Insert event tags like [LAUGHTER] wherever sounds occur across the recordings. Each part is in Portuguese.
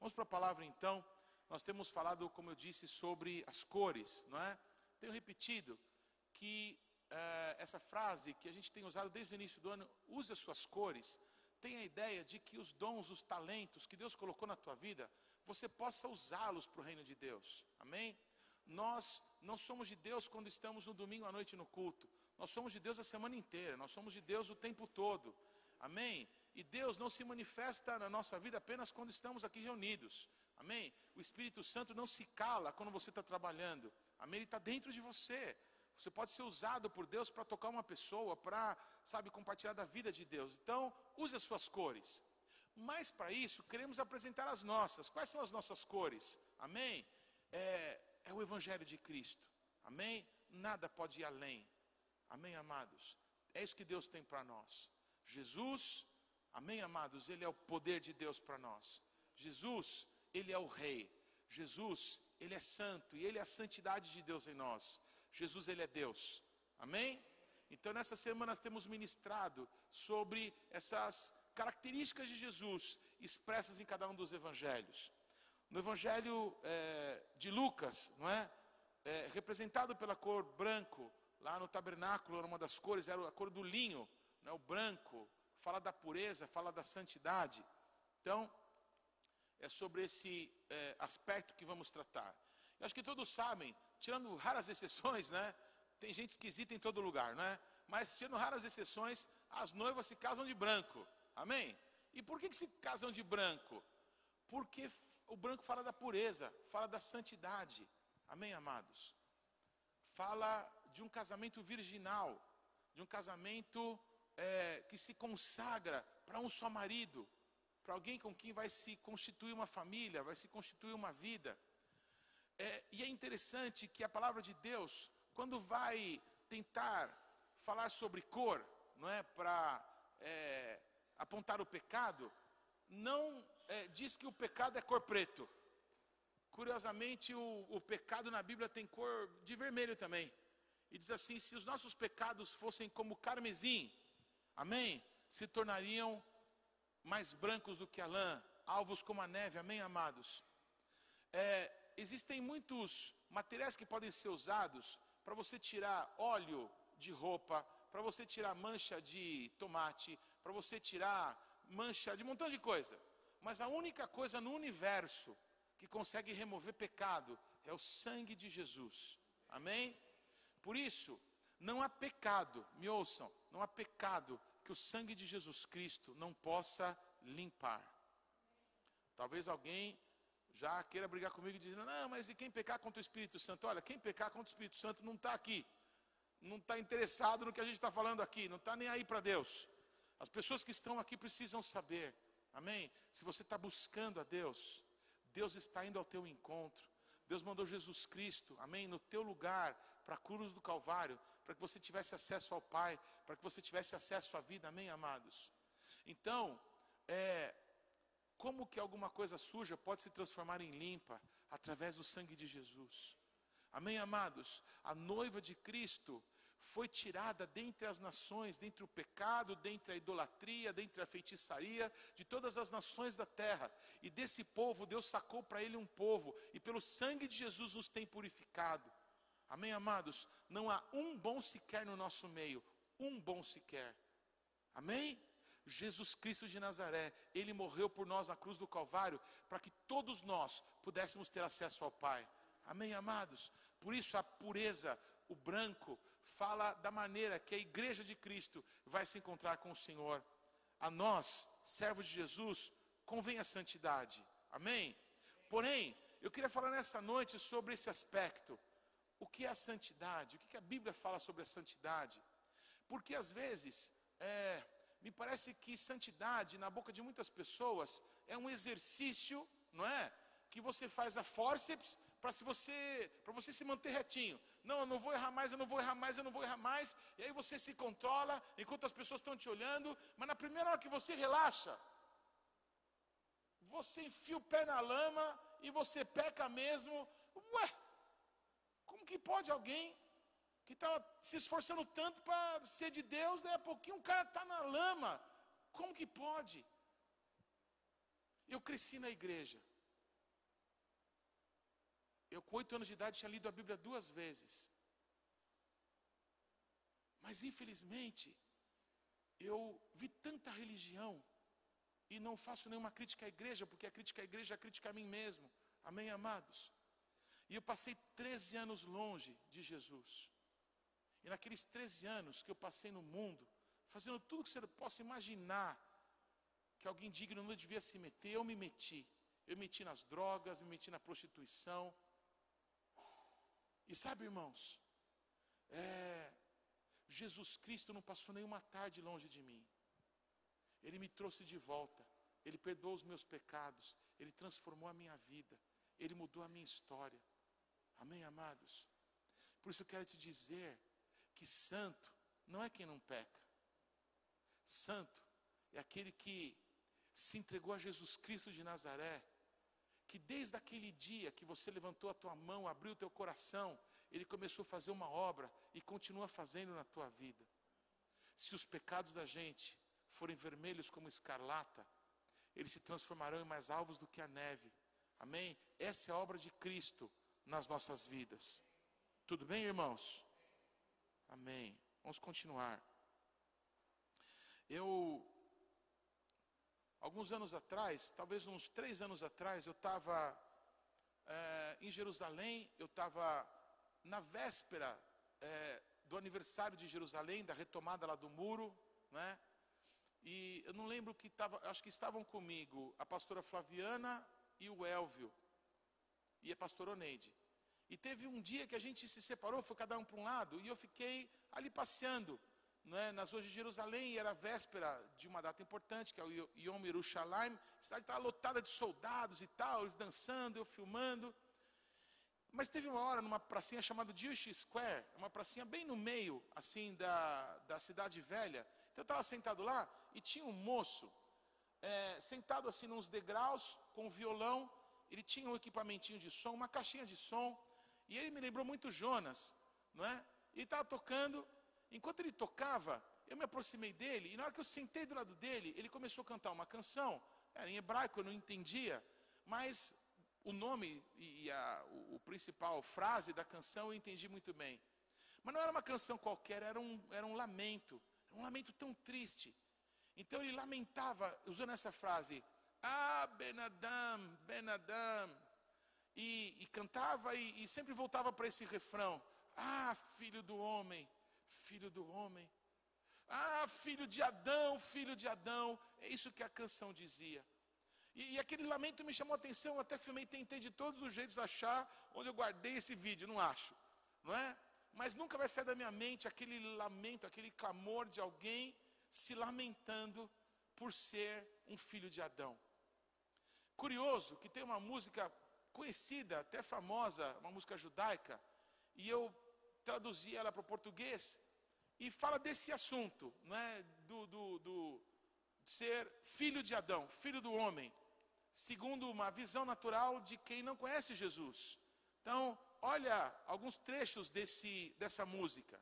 Vamos para a palavra então. Nós temos falado, como eu disse, sobre as cores, não é? Tenho repetido que é, essa frase que a gente tem usado desde o início do ano, use as suas cores, tem a ideia de que os dons, os talentos que Deus colocou na tua vida, você possa usá-los para o reino de Deus. Amém? Nós não somos de Deus quando estamos no domingo à noite no culto. Nós somos de Deus a semana inteira. Nós somos de Deus o tempo todo. Amém? E Deus não se manifesta na nossa vida apenas quando estamos aqui reunidos. Amém? O Espírito Santo não se cala quando você está trabalhando. Amém? Ele está dentro de você. Você pode ser usado por Deus para tocar uma pessoa, para, sabe, compartilhar da vida de Deus. Então, use as suas cores. Mas para isso, queremos apresentar as nossas. Quais são as nossas cores? Amém? É, é o Evangelho de Cristo. Amém? Nada pode ir além. Amém, amados? É isso que Deus tem para nós. Jesus, amém, amados? Ele é o poder de Deus para nós. Jesus, Ele é o Rei. Jesus, Ele é santo e Ele é a santidade de Deus em nós. Jesus, Ele é Deus. Amém? Então, nessa semana, nós temos ministrado sobre essas características de Jesus expressas em cada um dos evangelhos. No evangelho é, de Lucas, não é? é? Representado pela cor branco, lá no tabernáculo, uma das cores era a cor do linho, né? o branco, fala da pureza, fala da santidade. Então, é sobre esse é, aspecto que vamos tratar. Eu acho que todos sabem, tirando raras [LAUGHS] exceções, né? Tem gente esquisita em todo lugar, né? Mas tirando raras exceções, as noivas se casam de branco. Amém? E por que, que se casam de branco? Porque o branco fala da pureza, fala da santidade. Amém, amados? Fala de um casamento virginal, de um casamento é, que se consagra para um só marido, para alguém com quem vai se constituir uma família, vai se constituir uma vida. É, e é interessante que a palavra de Deus, quando vai tentar falar sobre cor, não é, para é, apontar o pecado, não é, diz que o pecado é cor preto. Curiosamente, o, o pecado na Bíblia tem cor de vermelho também. E diz assim: se os nossos pecados fossem como carmesim, amém? Se tornariam mais brancos do que a lã, alvos como a neve, amém, amados? É, existem muitos materiais que podem ser usados para você tirar óleo de roupa, para você tirar mancha de tomate, para você tirar mancha de um montão de coisa. Mas a única coisa no universo que consegue remover pecado é o sangue de Jesus. Amém? Por isso, não há pecado, me ouçam, não há pecado que o sangue de Jesus Cristo não possa limpar. Talvez alguém já queira brigar comigo dizendo, não, mas e quem pecar contra o Espírito Santo? Olha, quem pecar contra o Espírito Santo não está aqui, não está interessado no que a gente está falando aqui, não está nem aí para Deus. As pessoas que estão aqui precisam saber, amém? Se você está buscando a Deus, Deus está indo ao teu encontro. Deus mandou Jesus Cristo, amém, no teu lugar, para a cruz do Calvário, para que você tivesse acesso ao Pai, para que você tivesse acesso à vida, amém, amados? Então, é, como que alguma coisa suja pode se transformar em limpa? Através do sangue de Jesus. Amém, amados? A noiva de Cristo foi tirada dentre as nações, dentre o pecado, dentre a idolatria, dentre a feitiçaria, de todas as nações da terra. E desse povo, Deus sacou para ele um povo, e pelo sangue de Jesus nos tem purificado. Amém, amados? Não há um bom sequer no nosso meio, um bom sequer. Amém? Jesus Cristo de Nazaré, ele morreu por nós na cruz do Calvário, para que todos nós pudéssemos ter acesso ao Pai. Amém, amados? Por isso a pureza, o branco, fala da maneira que a igreja de Cristo vai se encontrar com o Senhor. A nós, servos de Jesus, convém a santidade. Amém? Porém, eu queria falar nessa noite sobre esse aspecto. O que é a santidade? O que a Bíblia fala sobre a santidade? Porque às vezes, é, me parece que santidade, na boca de muitas pessoas, é um exercício, não é? Que você faz a forceps para se você, para você se manter retinho. Não, eu não vou errar mais, eu não vou errar mais, eu não vou errar mais. E aí você se controla enquanto as pessoas estão te olhando, mas na primeira hora que você relaxa, você enfia o pé na lama e você peca mesmo. Ué, que pode alguém que estava se esforçando tanto para ser de Deus, daí a pouquinho o cara está na lama. Como que pode? Eu cresci na igreja. Eu, com oito anos de idade, tinha lido a Bíblia duas vezes. Mas, infelizmente, eu vi tanta religião e não faço nenhuma crítica à igreja, porque a crítica à igreja é a crítica a mim mesmo. Amém, amados? E eu passei 13 anos longe de Jesus. E naqueles 13 anos que eu passei no mundo, fazendo tudo que você possa imaginar que alguém digno não devia se meter, eu me meti. Eu me meti nas drogas, me meti na prostituição. E sabe, irmãos, é, Jesus Cristo não passou nenhuma tarde longe de mim. Ele me trouxe de volta. Ele perdoou os meus pecados. Ele transformou a minha vida. Ele mudou a minha história. Amém, amados? Por isso eu quero te dizer que santo não é quem não peca. Santo é aquele que se entregou a Jesus Cristo de Nazaré, que desde aquele dia que você levantou a tua mão, abriu o teu coração, ele começou a fazer uma obra e continua fazendo na tua vida. Se os pecados da gente forem vermelhos como escarlata, eles se transformarão em mais alvos do que a neve. Amém? Essa é a obra de Cristo nas nossas vidas. Tudo bem, irmãos? Amém. Vamos continuar. Eu, alguns anos atrás, talvez uns três anos atrás, eu estava é, em Jerusalém, eu estava na véspera é, do aniversário de Jerusalém, da retomada lá do muro, né? E eu não lembro que estava, acho que estavam comigo a pastora Flaviana e o Elvio e a pastora Oneide. E teve um dia que a gente se separou, foi cada um para um lado, e eu fiquei ali passeando né, nas ruas de Jerusalém, e era véspera de uma data importante, que é o Yom Yerushalayim. A cidade estava lotada de soldados e tal, eles dançando, eu filmando. Mas teve uma hora numa pracinha chamada Jewish Square, uma pracinha bem no meio, assim, da, da cidade velha. Então eu estava sentado lá e tinha um moço, é, sentado assim nos degraus, com um violão. Ele tinha um equipamentinho de som, uma caixinha de som. E ele me lembrou muito Jonas, não é? Ele estava tocando, enquanto ele tocava, eu me aproximei dele, e na hora que eu sentei do lado dele, ele começou a cantar uma canção, era em hebraico, eu não entendia, mas o nome e a o, principal frase da canção eu entendi muito bem. Mas não era uma canção qualquer, era um, era um lamento, um lamento tão triste. Então ele lamentava, usando essa frase, Ah, Benadam, Benadam, e, e cantava e, e sempre voltava para esse refrão: Ah, filho do homem, filho do homem. Ah, filho de Adão, filho de Adão. É isso que a canção dizia. E, e, aquele lamento me chamou a atenção, até filmei, tentei de todos os jeitos achar onde eu guardei esse vídeo, não acho, não é? Mas nunca vai sair da minha mente aquele lamento, aquele clamor de alguém se lamentando por ser um filho de Adão. Curioso que tem uma música conhecida, até famosa, uma música judaica, e eu traduzi ela para o português, e fala desse assunto, né, do, do, do ser filho de Adão, filho do homem, segundo uma visão natural de quem não conhece Jesus. Então, olha alguns trechos desse, dessa música.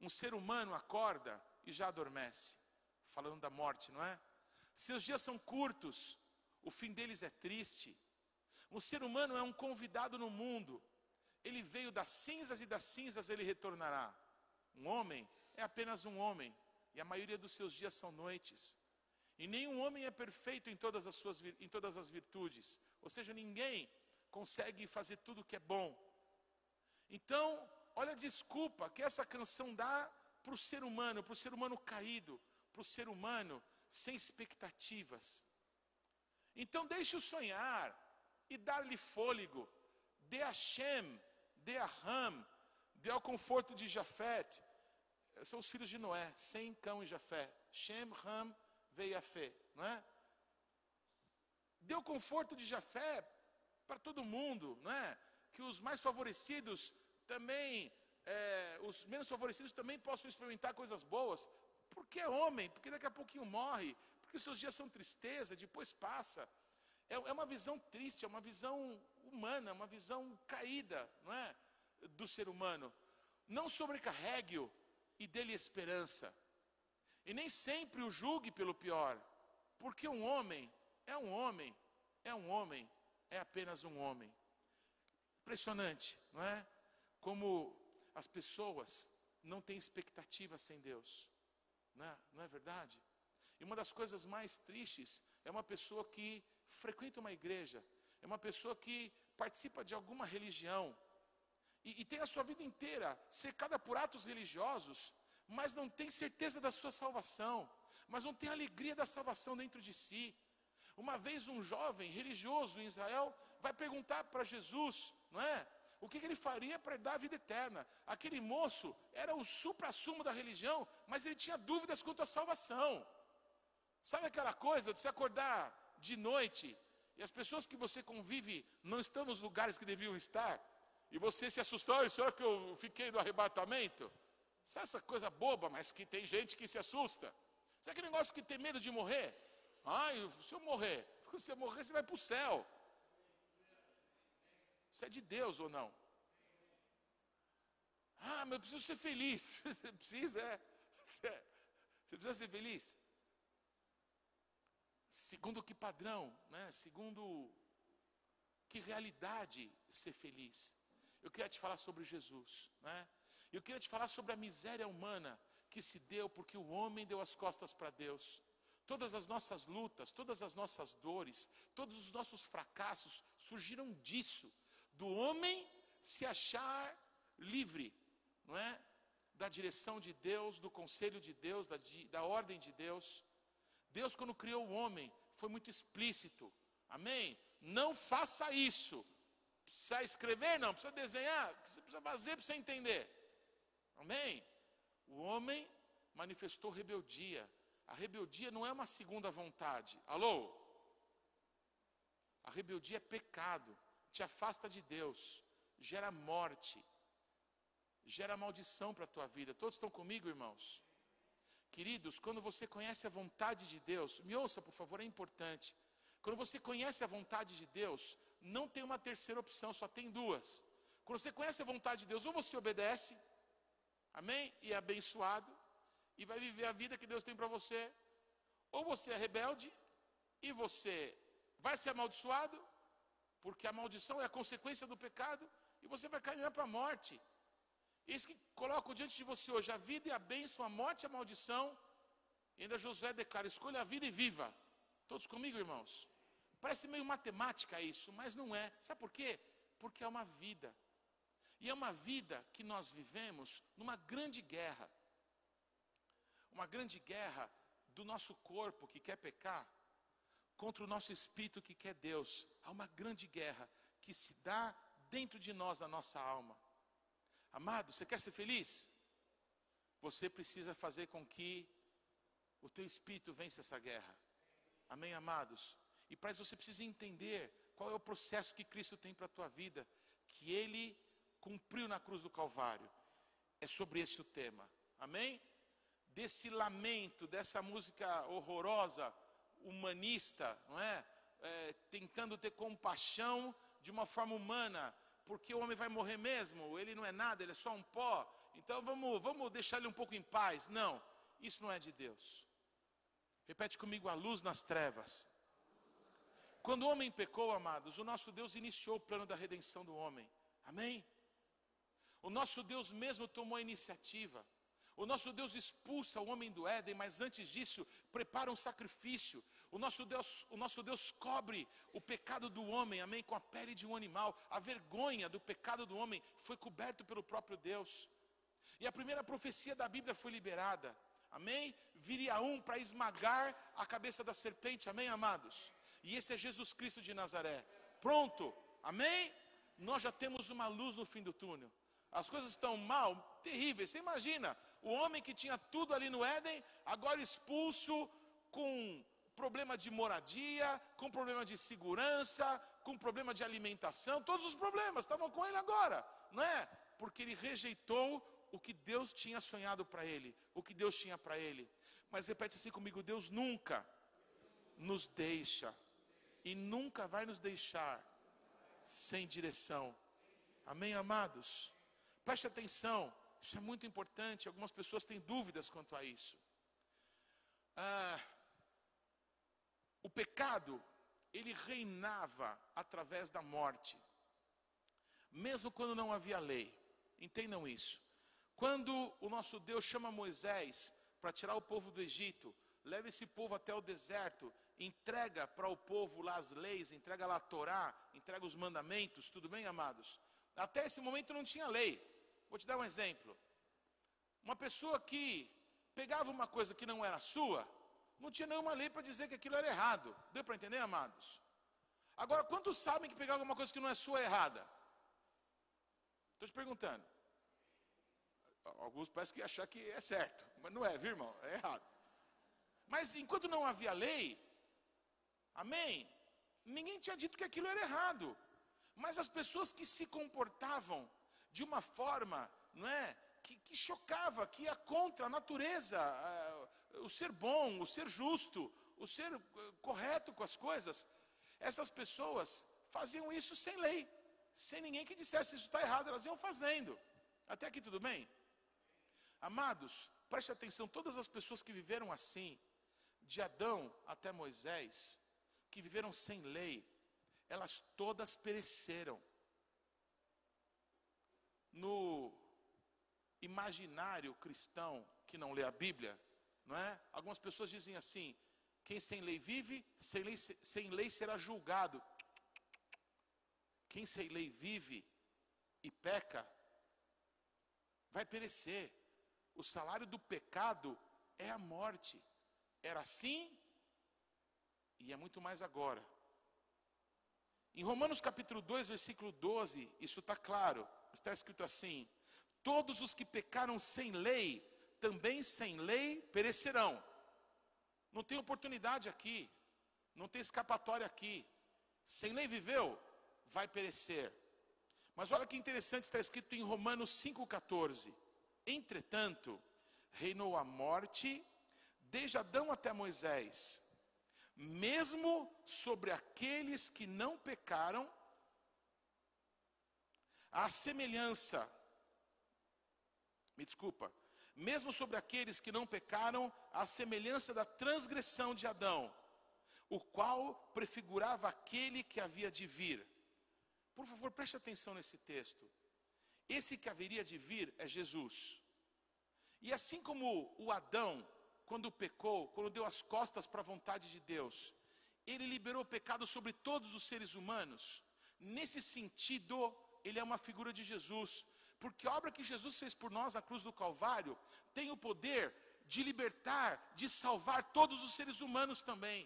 Um ser humano acorda e já adormece, falando da morte, não é? Seus dias são curtos, o fim deles é triste. O ser humano é um convidado no mundo. Ele veio das cinzas e das cinzas ele retornará. Um homem é apenas um homem, e a maioria dos seus dias são noites. E nenhum homem é perfeito em todas as suas em todas as virtudes. Ou seja, ninguém consegue fazer tudo o que é bom. Então, olha a desculpa que essa canção dá para o ser humano, para o ser humano caído, para o ser humano sem expectativas. Então deixe-o sonhar, e dar-lhe fôlego. Dê a Shem, dê a Ram, dê ao conforto de Jafet. São os filhos de Noé, Sem, Cão e Jafé. Shem, Ram, veio a fé, não é? Conforto de Jafé para todo mundo, não é? Que os mais favorecidos também, é, os menos favorecidos também possam experimentar coisas boas. Porque é homem, porque daqui a pouquinho morre, porque os seus dias são tristeza, depois passa. É, é uma visão triste, é uma visão humana, uma visão caída, não é? Do ser humano. Não sobrecarregue-o e dê-lhe esperança. E nem sempre o julgue pelo pior, porque um homem é um homem, é um homem, é apenas um homem. Impressionante, não é? Como as pessoas não têm expectativa sem Deus, não é, não é verdade? E uma das coisas mais tristes é uma pessoa que frequenta uma igreja, é uma pessoa que participa de alguma religião, e, e tem a sua vida inteira cercada por atos religiosos, mas não tem certeza da sua salvação, mas não tem alegria da salvação dentro de si. Uma vez um jovem religioso em Israel vai perguntar para Jesus, não é? O que, que ele faria para dar a vida eterna? Aquele moço era o supra-sumo da religião, mas ele tinha dúvidas quanto à salvação. Sabe aquela coisa de se acordar de noite e as pessoas que você convive não estão nos lugares que deviam estar? E você se assustou, será que eu fiquei do arrebatamento? Sabe essa coisa boba, mas que tem gente que se assusta? Sabe aquele negócio que tem medo de morrer? Ai, se eu morrer, se você morrer, você vai para o céu. Isso é de Deus ou não? Ah, mas eu preciso ser feliz. [LAUGHS] Você precisa, é. [LAUGHS] Você precisa ser feliz. Segundo que padrão, né? Segundo que realidade ser feliz eu queria te falar sobre Jesus, né? Eu queria te falar sobre a miséria humana que se deu porque o homem deu as costas para Deus. Todas as nossas lutas, todas as nossas dores, todos os nossos fracassos surgiram disso, do homem se achar livre, não é? Da direção de Deus, do conselho de Deus, da, da ordem de Deus. Deus, quando criou o homem, foi muito explícito. Amém? Não faça isso. Precisa escrever? Não. Precisa desenhar? Você precisa fazer para você entender. Amém? O homem manifestou rebeldia. A rebeldia não é uma segunda vontade. Alô? A rebeldia é pecado. Te afasta de Deus. Gera morte. Gera maldição para a tua vida. Todos estão comigo, irmãos? Queridos, quando você conhece a vontade de Deus, me ouça, por favor, é importante. Quando você conhece a vontade de Deus, não tem uma terceira opção, só tem duas. Quando você conhece a vontade de Deus, ou você obedece, amém? E é abençoado, e vai viver a vida que Deus tem para você, ou você é rebelde, e você vai ser amaldiçoado, porque a maldição é a consequência do pecado, e você vai caminhar para a morte. Eis que coloco diante de você hoje a vida e a bênção, a morte e a maldição. E ainda Josué declara: escolha a vida e viva. Todos comigo, irmãos? Parece meio matemática isso, mas não é. Sabe por quê? Porque é uma vida. E é uma vida que nós vivemos numa grande guerra. Uma grande guerra do nosso corpo que quer pecar contra o nosso espírito que quer Deus. Há uma grande guerra que se dá dentro de nós, na nossa alma. Amado, você quer ser feliz? Você precisa fazer com que o teu espírito vença essa guerra. Amém, amados? E para isso você precisa entender qual é o processo que Cristo tem para a tua vida, que Ele cumpriu na cruz do Calvário. É sobre esse o tema. Amém? Desse lamento, dessa música horrorosa, humanista, não é? é tentando ter compaixão de uma forma humana, porque o homem vai morrer mesmo, ele não é nada, ele é só um pó. Então vamos, vamos deixar ele um pouco em paz. Não, isso não é de Deus. Repete comigo: a luz nas trevas quando o homem pecou, amados, o nosso Deus iniciou o plano da redenção do homem. Amém? O nosso Deus mesmo tomou a iniciativa. O nosso Deus expulsa o homem do Éden, mas antes disso, prepara um sacrifício. O nosso Deus, o nosso Deus cobre o pecado do homem, amém, com a pele de um animal. A vergonha do pecado do homem foi coberto pelo próprio Deus. E a primeira profecia da Bíblia foi liberada. Amém? Viria um para esmagar a cabeça da serpente, amém, amados? E esse é Jesus Cristo de Nazaré. Pronto, amém? Nós já temos uma luz no fim do túnel. As coisas estão mal, terríveis. Você imagina, o homem que tinha tudo ali no Éden, agora expulso, com problema de moradia, com problema de segurança, com problema de alimentação, todos os problemas estavam com ele agora, não é? Porque ele rejeitou o que Deus tinha sonhado para ele, o que Deus tinha para ele. Mas repete assim comigo: Deus nunca nos deixa e nunca vai nos deixar sem direção. Amém, amados? Preste atenção, isso é muito importante. Algumas pessoas têm dúvidas quanto a isso. Ah, o pecado, ele reinava através da morte. mesmo quando não havia lei. Entendam isso. Quando o nosso Deus chama Moisés para tirar o povo do Egito, leva esse povo até o deserto, entrega para o povo lá as leis, entrega lá a Torá, entrega os mandamentos, tudo bem, amados? Até esse momento não tinha lei. Vou te dar um exemplo. Uma pessoa que pegava uma coisa que não era sua, não tinha nenhuma lei para dizer que aquilo era errado. Deu para entender, amados? Agora, quantos sabem que pegar alguma coisa que não é sua é errada? Estou te perguntando. Alguns parecem que achar que é certo, mas não é, viu, irmão? É errado. Mas enquanto não havia lei, amém? Ninguém tinha dito que aquilo era errado. Mas as pessoas que se comportavam de uma forma, não é? Que, que chocava, que ia contra a natureza, o ser bom, o ser justo, o ser eh, correto com as coisas. Essas pessoas faziam isso sem lei, sem ninguém que dissesse isso está errado, elas iam fazendo. Até aqui tudo bem? Amados, preste atenção, todas as pessoas que viveram assim, de Adão até Moisés, que viveram sem lei, elas todas pereceram. No imaginário cristão que não lê a Bíblia, não é? Algumas pessoas dizem assim: quem sem lei vive, sem lei, sem lei será julgado. Quem sem lei vive e peca, vai perecer. O salário do pecado é a morte. Era assim e é muito mais agora. Em Romanos capítulo 2, versículo 12, isso está claro. Está escrito assim: Todos os que pecaram sem lei, também sem lei perecerão. Não tem oportunidade aqui, não tem escapatória aqui. Sem lei viveu, vai perecer. Mas olha que interessante está escrito em Romanos 5,14. Entretanto, reinou a morte, desde Adão até Moisés, mesmo sobre aqueles que não pecaram, a semelhança, me desculpa, mesmo sobre aqueles que não pecaram, a semelhança da transgressão de Adão, o qual prefigurava aquele que havia de vir. Por favor, preste atenção nesse texto. Esse que haveria de vir é Jesus. E assim como o Adão, quando pecou, quando deu as costas para a vontade de Deus, ele liberou o pecado sobre todos os seres humanos. Nesse sentido, ele é uma figura de Jesus, porque a obra que Jesus fez por nós na cruz do Calvário tem o poder de libertar, de salvar todos os seres humanos também.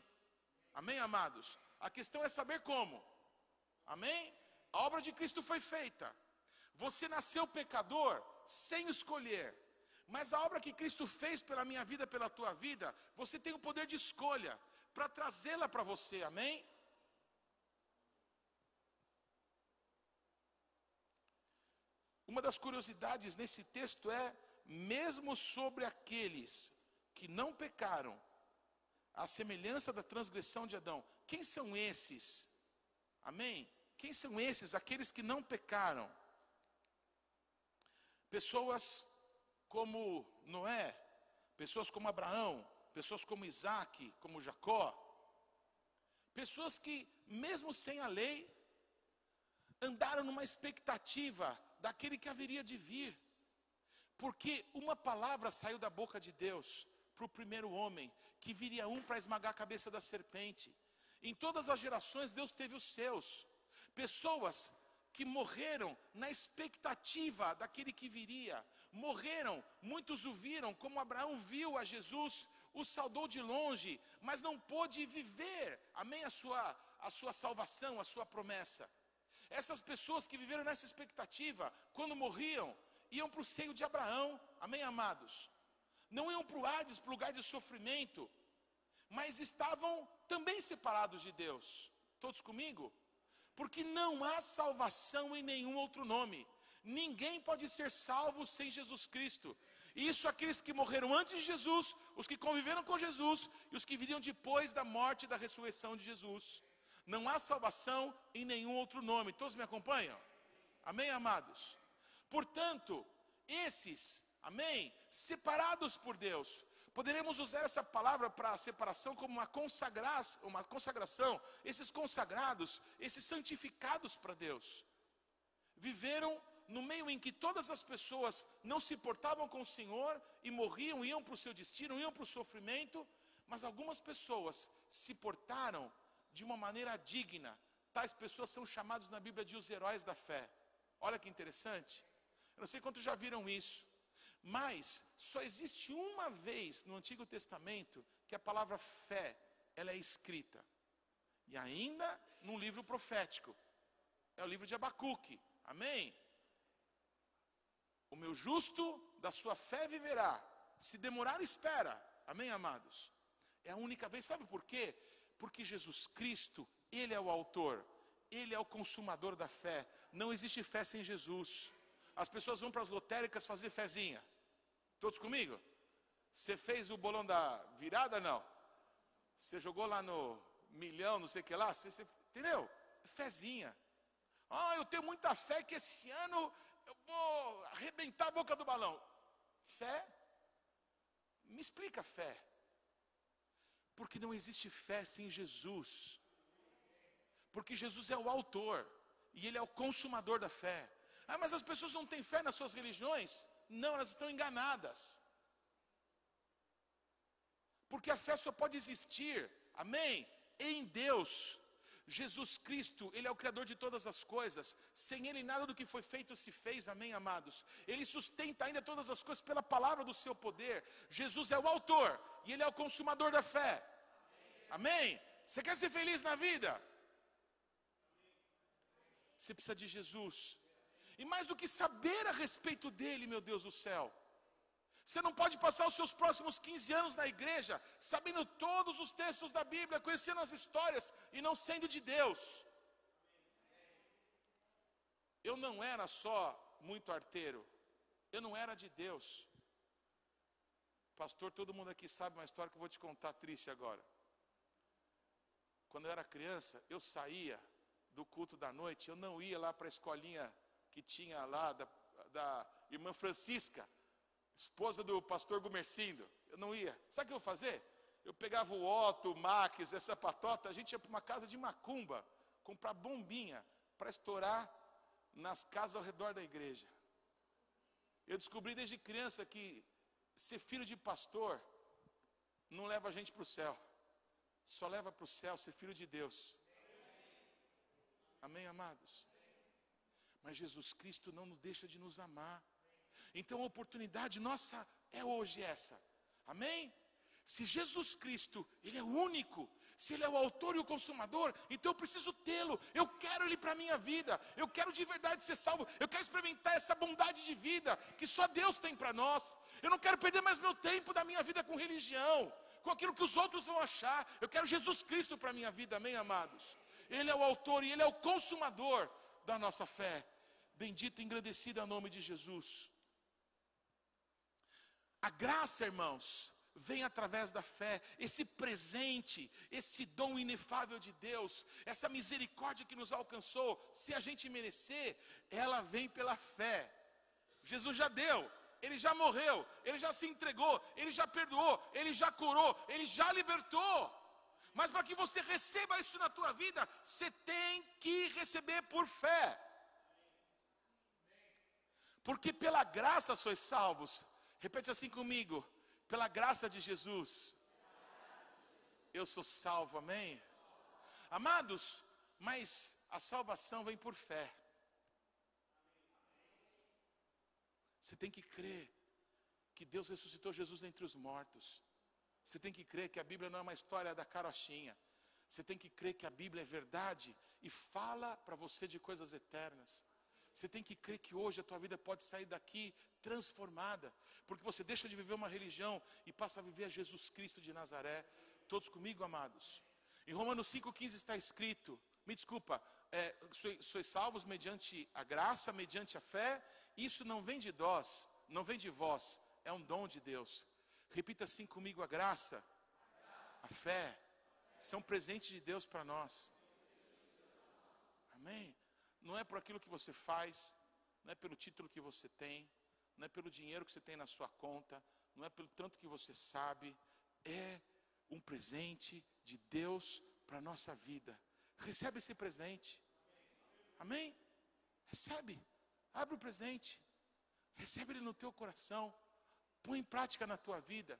Amém, amados? A questão é saber como. Amém? A obra de Cristo foi feita. Você nasceu pecador sem escolher. Mas a obra que Cristo fez pela minha vida, pela tua vida, você tem o poder de escolha para trazê-la para você. Amém? Uma das curiosidades nesse texto é: mesmo sobre aqueles que não pecaram, a semelhança da transgressão de Adão, quem são esses? Amém? Quem são esses? Aqueles que não pecaram. Pessoas como Noé, pessoas como Abraão, pessoas como Isaac, como Jacó. Pessoas que, mesmo sem a lei, andaram numa expectativa daquele que haveria de vir. Porque uma palavra saiu da boca de Deus para o primeiro homem, que viria um para esmagar a cabeça da serpente. Em todas as gerações, Deus teve os seus. Pessoas que morreram na expectativa daquele que viria. Morreram, muitos o viram, como Abraão viu a Jesus, o saudou de longe, mas não pôde viver, amém, a sua, a sua salvação, a sua promessa. Essas pessoas que viveram nessa expectativa, quando morriam, iam para o seio de Abraão, amém, amados? Não iam para o Hades, para o lugar de sofrimento, mas estavam também separados de Deus. Todos comigo? porque não há salvação em nenhum outro nome. Ninguém pode ser salvo sem Jesus Cristo. Isso aqueles que morreram antes de Jesus, os que conviveram com Jesus e os que viriam depois da morte e da ressurreição de Jesus. Não há salvação em nenhum outro nome. Todos me acompanham? Amém, amados? Portanto, esses, amém, separados por Deus, Poderemos usar essa palavra para a separação como uma, consagra uma consagração, esses consagrados, esses santificados para Deus. viveram no meio em que todas as pessoas não se portavam com o Senhor e morriam, iam para o seu destino, iam para o sofrimento, mas algumas pessoas se portaram de uma maneira digna. Tais pessoas são chamadas na Bíblia de os heróis da fé. Olha que interessante. Eu não sei quantos já viram isso. Mas só existe uma vez no Antigo Testamento que a palavra fé ela é escrita. E ainda num livro profético. É o livro de Abacuque. Amém? O meu justo da sua fé viverá. Se demorar, espera. Amém, amados? É a única vez, sabe por quê? Porque Jesus Cristo, Ele é o autor, Ele é o consumador da fé. Não existe fé sem Jesus. As pessoas vão para as lotéricas fazer fezinha. Todos comigo? Você fez o bolão da virada? Não. Você jogou lá no milhão, não sei o que lá? Você, você, entendeu? Fezinha. Ah, eu tenho muita fé que esse ano eu vou arrebentar a boca do balão. Fé? Me explica fé. Porque não existe fé sem Jesus. Porque Jesus é o autor e ele é o consumador da fé. Ah, mas as pessoas não têm fé nas suas religiões? Não, elas estão enganadas. Porque a fé só pode existir, amém? Em Deus. Jesus Cristo, Ele é o Criador de todas as coisas, sem Ele nada do que foi feito se fez, amém, amados? Ele sustenta ainda todas as coisas pela palavra do seu poder. Jesus é o autor e Ele é o consumador da fé, amém? Você quer ser feliz na vida? Você precisa de Jesus, e mais do que saber a respeito dEle, meu Deus do céu. Você não pode passar os seus próximos 15 anos na igreja sabendo todos os textos da Bíblia, conhecendo as histórias e não sendo de Deus. Eu não era só muito arteiro, eu não era de Deus. Pastor, todo mundo aqui sabe uma história que eu vou te contar triste agora. Quando eu era criança, eu saía do culto da noite, eu não ia lá para a escolinha que tinha lá da, da irmã Francisca esposa do pastor Gumercindo. Eu não ia. Sabe o que eu ia fazer? Eu pegava o Otto, o Max, essa patota, a gente ia para uma casa de macumba, comprar bombinha para estourar nas casas ao redor da igreja. Eu descobri desde criança que ser filho de pastor não leva a gente para o céu. Só leva para o céu ser filho de Deus. Amém, amados? Mas Jesus Cristo não nos deixa de nos amar. Então a oportunidade nossa é hoje essa. Amém? Se Jesus Cristo, Ele é único, se Ele é o autor e o consumador, então eu preciso tê-lo, eu quero Ele para a minha vida, eu quero de verdade ser salvo, eu quero experimentar essa bondade de vida que só Deus tem para nós. Eu não quero perder mais meu tempo da minha vida com religião, com aquilo que os outros vão achar. Eu quero Jesus Cristo para a minha vida, amém, amados? Ele é o autor e Ele é o consumador da nossa fé. Bendito e engrandecido é o nome de Jesus. A graça, irmãos, vem através da fé, esse presente, esse dom inefável de Deus, essa misericórdia que nos alcançou, se a gente merecer, ela vem pela fé. Jesus já deu, ele já morreu, ele já se entregou, ele já perdoou, ele já curou, ele já libertou. Mas para que você receba isso na tua vida, você tem que receber por fé. Porque pela graça sois salvos Repete assim comigo. Pela graça de Jesus, eu sou salvo, amém? Amados, mas a salvação vem por fé. Você tem que crer que Deus ressuscitou Jesus entre os mortos. Você tem que crer que a Bíblia não é uma história da carochinha. Você tem que crer que a Bíblia é verdade e fala para você de coisas eternas. Você tem que crer que hoje a tua vida pode sair daqui transformada, porque você deixa de viver uma religião e passa a viver a Jesus Cristo de Nazaré. Todos comigo, amados? Em Romanos 5,15 está escrito: me desculpa, é, sois, sois salvos mediante a graça, mediante a fé. Isso não vem de nós, não vem de vós, é um dom de Deus. Repita assim comigo: a graça, a fé, são presentes de Deus para nós. Amém? Não é por aquilo que você faz, não é pelo título que você tem, não é pelo dinheiro que você tem na sua conta, não é pelo tanto que você sabe, é um presente de Deus para a nossa vida. Recebe esse presente. Amém? Recebe, abre o presente, recebe ele no teu coração, põe em prática na tua vida.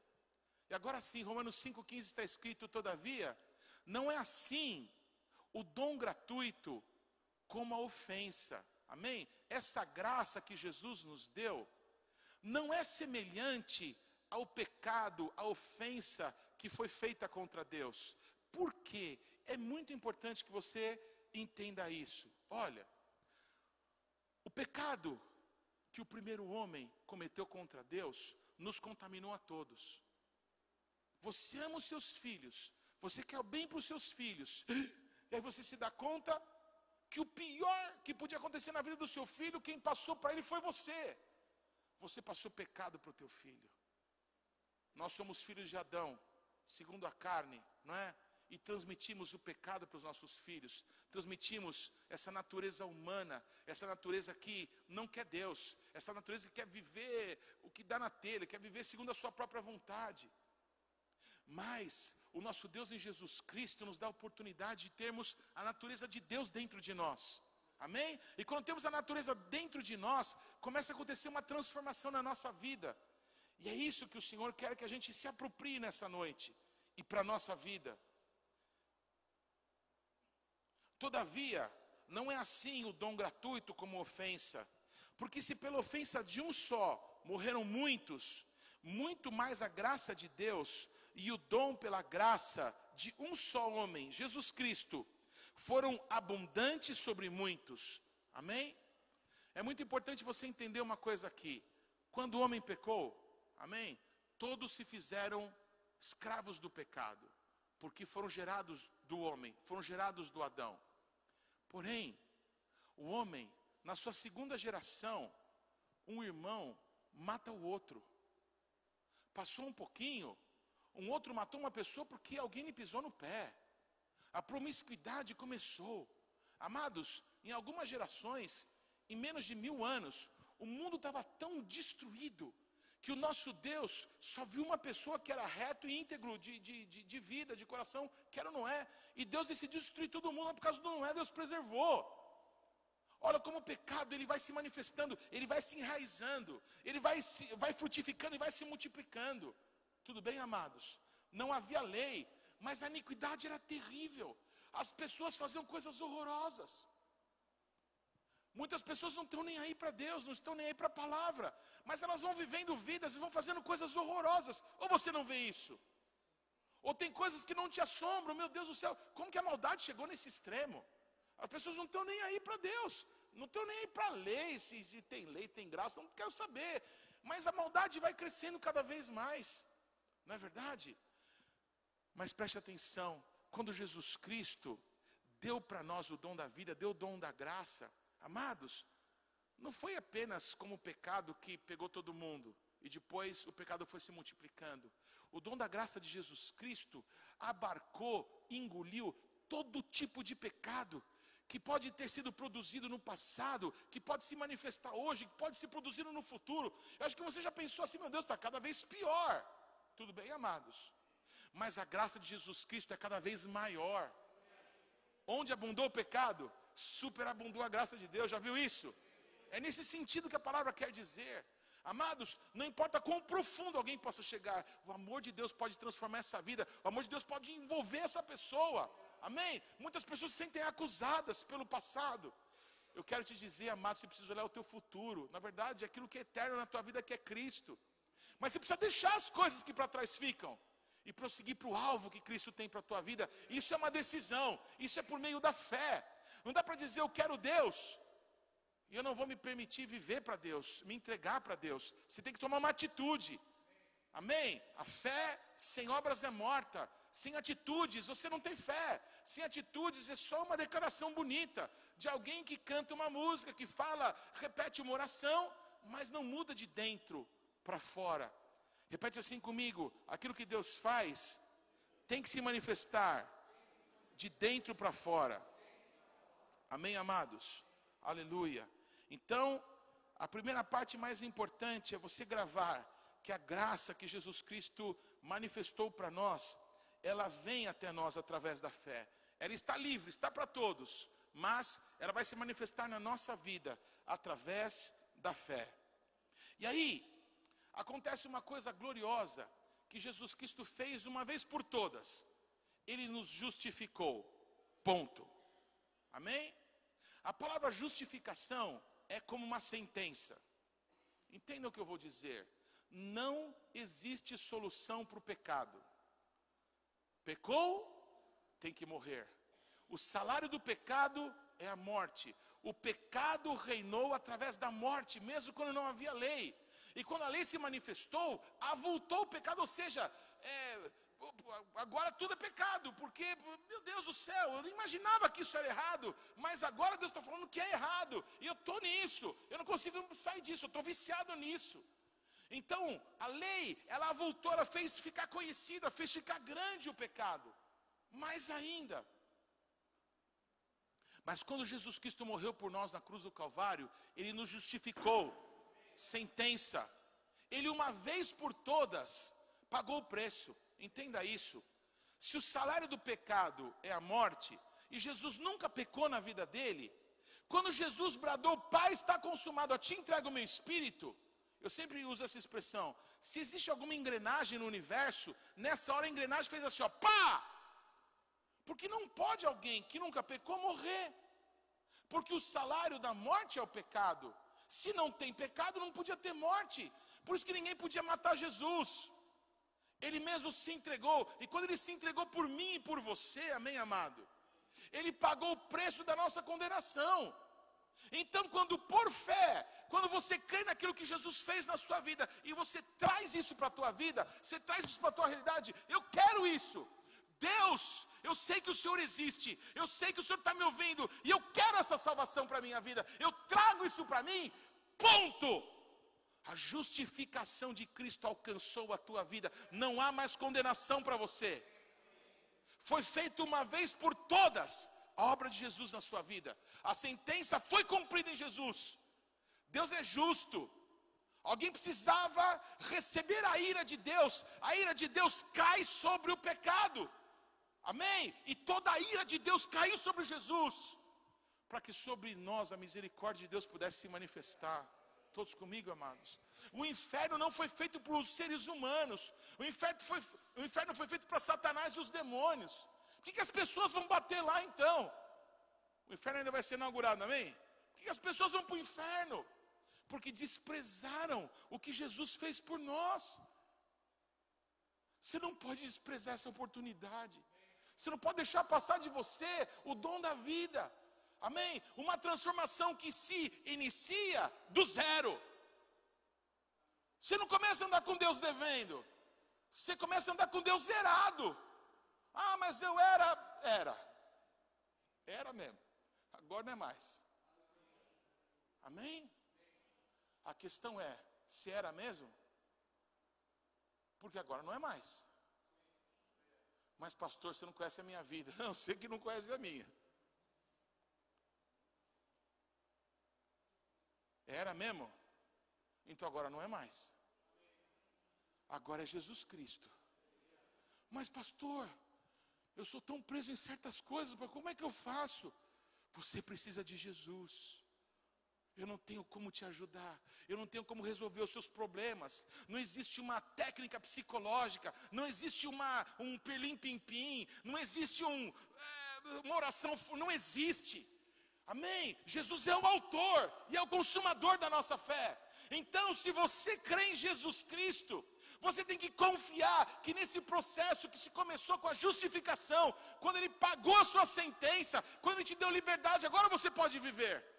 E agora sim, Romanos 5,15 está escrito, todavia, não é assim o dom gratuito como a ofensa. Amém? Essa graça que Jesus nos deu não é semelhante ao pecado, à ofensa que foi feita contra Deus. Por quê? É muito importante que você entenda isso. Olha, o pecado que o primeiro homem cometeu contra Deus nos contaminou a todos. Você ama os seus filhos, você quer o bem para os seus filhos, [GASPS] e aí você se dá conta que o pior que podia acontecer na vida do seu filho, quem passou para ele foi você. Você passou pecado para o teu filho. Nós somos filhos de Adão, segundo a carne, não é? E transmitimos o pecado para os nossos filhos, transmitimos essa natureza humana, essa natureza que não quer Deus, essa natureza que quer viver o que dá na telha, quer viver segundo a sua própria vontade. Mas o nosso Deus em Jesus Cristo nos dá a oportunidade de termos a natureza de Deus dentro de nós. Amém? E quando temos a natureza dentro de nós, começa a acontecer uma transformação na nossa vida. E é isso que o Senhor quer que a gente se aproprie nessa noite e para a nossa vida. Todavia, não é assim o dom gratuito como ofensa, porque se pela ofensa de um só morreram muitos, muito mais a graça de Deus e o dom pela graça de um só homem, Jesus Cristo, foram abundantes sobre muitos. Amém? É muito importante você entender uma coisa aqui. Quando o homem pecou, amém? Todos se fizeram escravos do pecado, porque foram gerados do homem, foram gerados do Adão. Porém, o homem, na sua segunda geração, um irmão mata o outro. Passou um pouquinho, um outro matou uma pessoa porque alguém lhe pisou no pé. A promiscuidade começou. Amados, em algumas gerações, em menos de mil anos, o mundo estava tão destruído que o nosso Deus só viu uma pessoa que era reto e íntegro de, de, de, de vida, de coração, que era o Noé. E Deus decidiu destruir todo mundo, por causa do Noé, Deus preservou. Olha como o pecado ele vai se manifestando, ele vai se enraizando, ele vai, se, vai frutificando e vai se multiplicando. Tudo bem, amados? Não havia lei, mas a iniquidade era terrível. As pessoas faziam coisas horrorosas. Muitas pessoas não estão nem aí para Deus, não estão nem aí para a palavra, mas elas vão vivendo vidas e vão fazendo coisas horrorosas. Ou você não vê isso? Ou tem coisas que não te assombram, meu Deus do céu, como que a maldade chegou nesse extremo? As pessoas não estão nem aí para Deus, não estão nem aí para a lei, se, se tem lei, tem graça, não quero saber. Mas a maldade vai crescendo cada vez mais. Não é verdade? Mas preste atenção, quando Jesus Cristo deu para nós o dom da vida, deu o dom da graça, amados, não foi apenas como o pecado que pegou todo mundo e depois o pecado foi se multiplicando. O dom da graça de Jesus Cristo abarcou, engoliu todo tipo de pecado que pode ter sido produzido no passado, que pode se manifestar hoje, que pode ser produzido no futuro. Eu acho que você já pensou assim, meu Deus, está cada vez pior. Tudo bem, amados. Mas a graça de Jesus Cristo é cada vez maior. Onde abundou o pecado, superabundou a graça de Deus. Já viu isso? É nesse sentido que a palavra quer dizer. Amados, não importa quão profundo alguém possa chegar, o amor de Deus pode transformar essa vida, o amor de Deus pode envolver essa pessoa. Amém? Muitas pessoas se sentem acusadas pelo passado. Eu quero te dizer, amado, você precisa olhar o teu futuro. Na verdade, aquilo que é eterno na tua vida que é Cristo. Mas você precisa deixar as coisas que para trás ficam e prosseguir para o alvo que Cristo tem para a tua vida. Isso é uma decisão, isso é por meio da fé. Não dá para dizer eu quero Deus e eu não vou me permitir viver para Deus, me entregar para Deus. Você tem que tomar uma atitude. Amém? A fé sem obras é morta. Sem atitudes, você não tem fé. Sem atitudes é só uma declaração bonita de alguém que canta uma música, que fala, repete uma oração, mas não muda de dentro para fora. Repete assim comigo: aquilo que Deus faz tem que se manifestar de dentro para fora. Amém, amados? Aleluia. Então, a primeira parte mais importante é você gravar que a graça que Jesus Cristo manifestou para nós, ela vem até nós através da fé. Ela está livre, está para todos, mas ela vai se manifestar na nossa vida através da fé. E aí, acontece uma coisa gloriosa que Jesus Cristo fez uma vez por todas. Ele nos justificou. Ponto. Amém? A palavra justificação é como uma sentença. Entenda o que eu vou dizer. Não existe solução para o pecado. Pecou, tem que morrer. O salário do pecado é a morte. O pecado reinou através da morte, mesmo quando não havia lei. E quando a lei se manifestou, avultou o pecado, ou seja, é, agora tudo é pecado, porque, meu Deus do céu, eu não imaginava que isso era errado, mas agora Deus está falando que é errado, e eu estou nisso, eu não consigo sair disso, eu estou viciado nisso. Então, a lei, ela voltou, ela fez ficar conhecida, fez ficar grande o pecado. Mais ainda. Mas quando Jesus Cristo morreu por nós na cruz do Calvário, Ele nos justificou. Sentença. Ele, uma vez por todas, pagou o preço. Entenda isso. Se o salário do pecado é a morte, e Jesus nunca pecou na vida dele, quando Jesus bradou, Pai está consumado, a ti entrego o meu espírito, eu sempre uso essa expressão. Se existe alguma engrenagem no universo, nessa hora a engrenagem fez assim, ó, pá! Porque não pode alguém que nunca pecou morrer. Porque o salário da morte é o pecado. Se não tem pecado, não podia ter morte. Por isso que ninguém podia matar Jesus. Ele mesmo se entregou, e quando ele se entregou por mim e por você, amém, amado? Ele pagou o preço da nossa condenação. Então, quando por fé, quando você crê naquilo que Jesus fez na sua vida e você traz isso para a tua vida, você traz isso para a tua realidade, eu quero isso. Deus, eu sei que o Senhor existe, eu sei que o Senhor está me ouvindo e eu quero essa salvação para a minha vida, eu trago isso para mim, ponto. A justificação de Cristo alcançou a tua vida, não há mais condenação para você. Foi feito uma vez por todas a obra de Jesus na sua vida. A sentença foi cumprida em Jesus. Deus é justo. Alguém precisava receber a ira de Deus. A ira de Deus cai sobre o pecado. Amém? E toda a ira de Deus caiu sobre Jesus. Para que sobre nós a misericórdia de Deus pudesse se manifestar. Todos comigo, amados. O inferno não foi feito para os seres humanos. O inferno foi, o inferno foi feito para Satanás e os demônios. Por que, que as pessoas vão bater lá então? O inferno ainda vai ser inaugurado, amém? Por que, que as pessoas vão para o inferno? Porque desprezaram o que Jesus fez por nós. Você não pode desprezar essa oportunidade. Você não pode deixar passar de você o dom da vida. Amém? Uma transformação que se inicia do zero. Você não começa a andar com Deus devendo. Você começa a andar com Deus zerado. Ah, mas eu era. Era. Era mesmo. Agora não é mais. Amém? A questão é: se era mesmo? Porque agora não é mais. Mas, pastor, você não conhece a minha vida. [LAUGHS] Não, sei que não conhece a minha. Era mesmo? Então agora não é mais. Agora é Jesus Cristo. Mas, pastor, eu sou tão preso em certas coisas, como é que eu faço? Você precisa de Jesus. Eu não tenho como te ajudar, eu não tenho como resolver os seus problemas. Não existe uma técnica psicológica, não existe uma, um perlim-pim-pim, não existe um, é, uma oração, não existe. Amém? Jesus é o autor e é o consumador da nossa fé. Então, se você crê em Jesus Cristo, você tem que confiar que nesse processo que se começou com a justificação, quando Ele pagou a sua sentença, quando Ele te deu liberdade, agora você pode viver.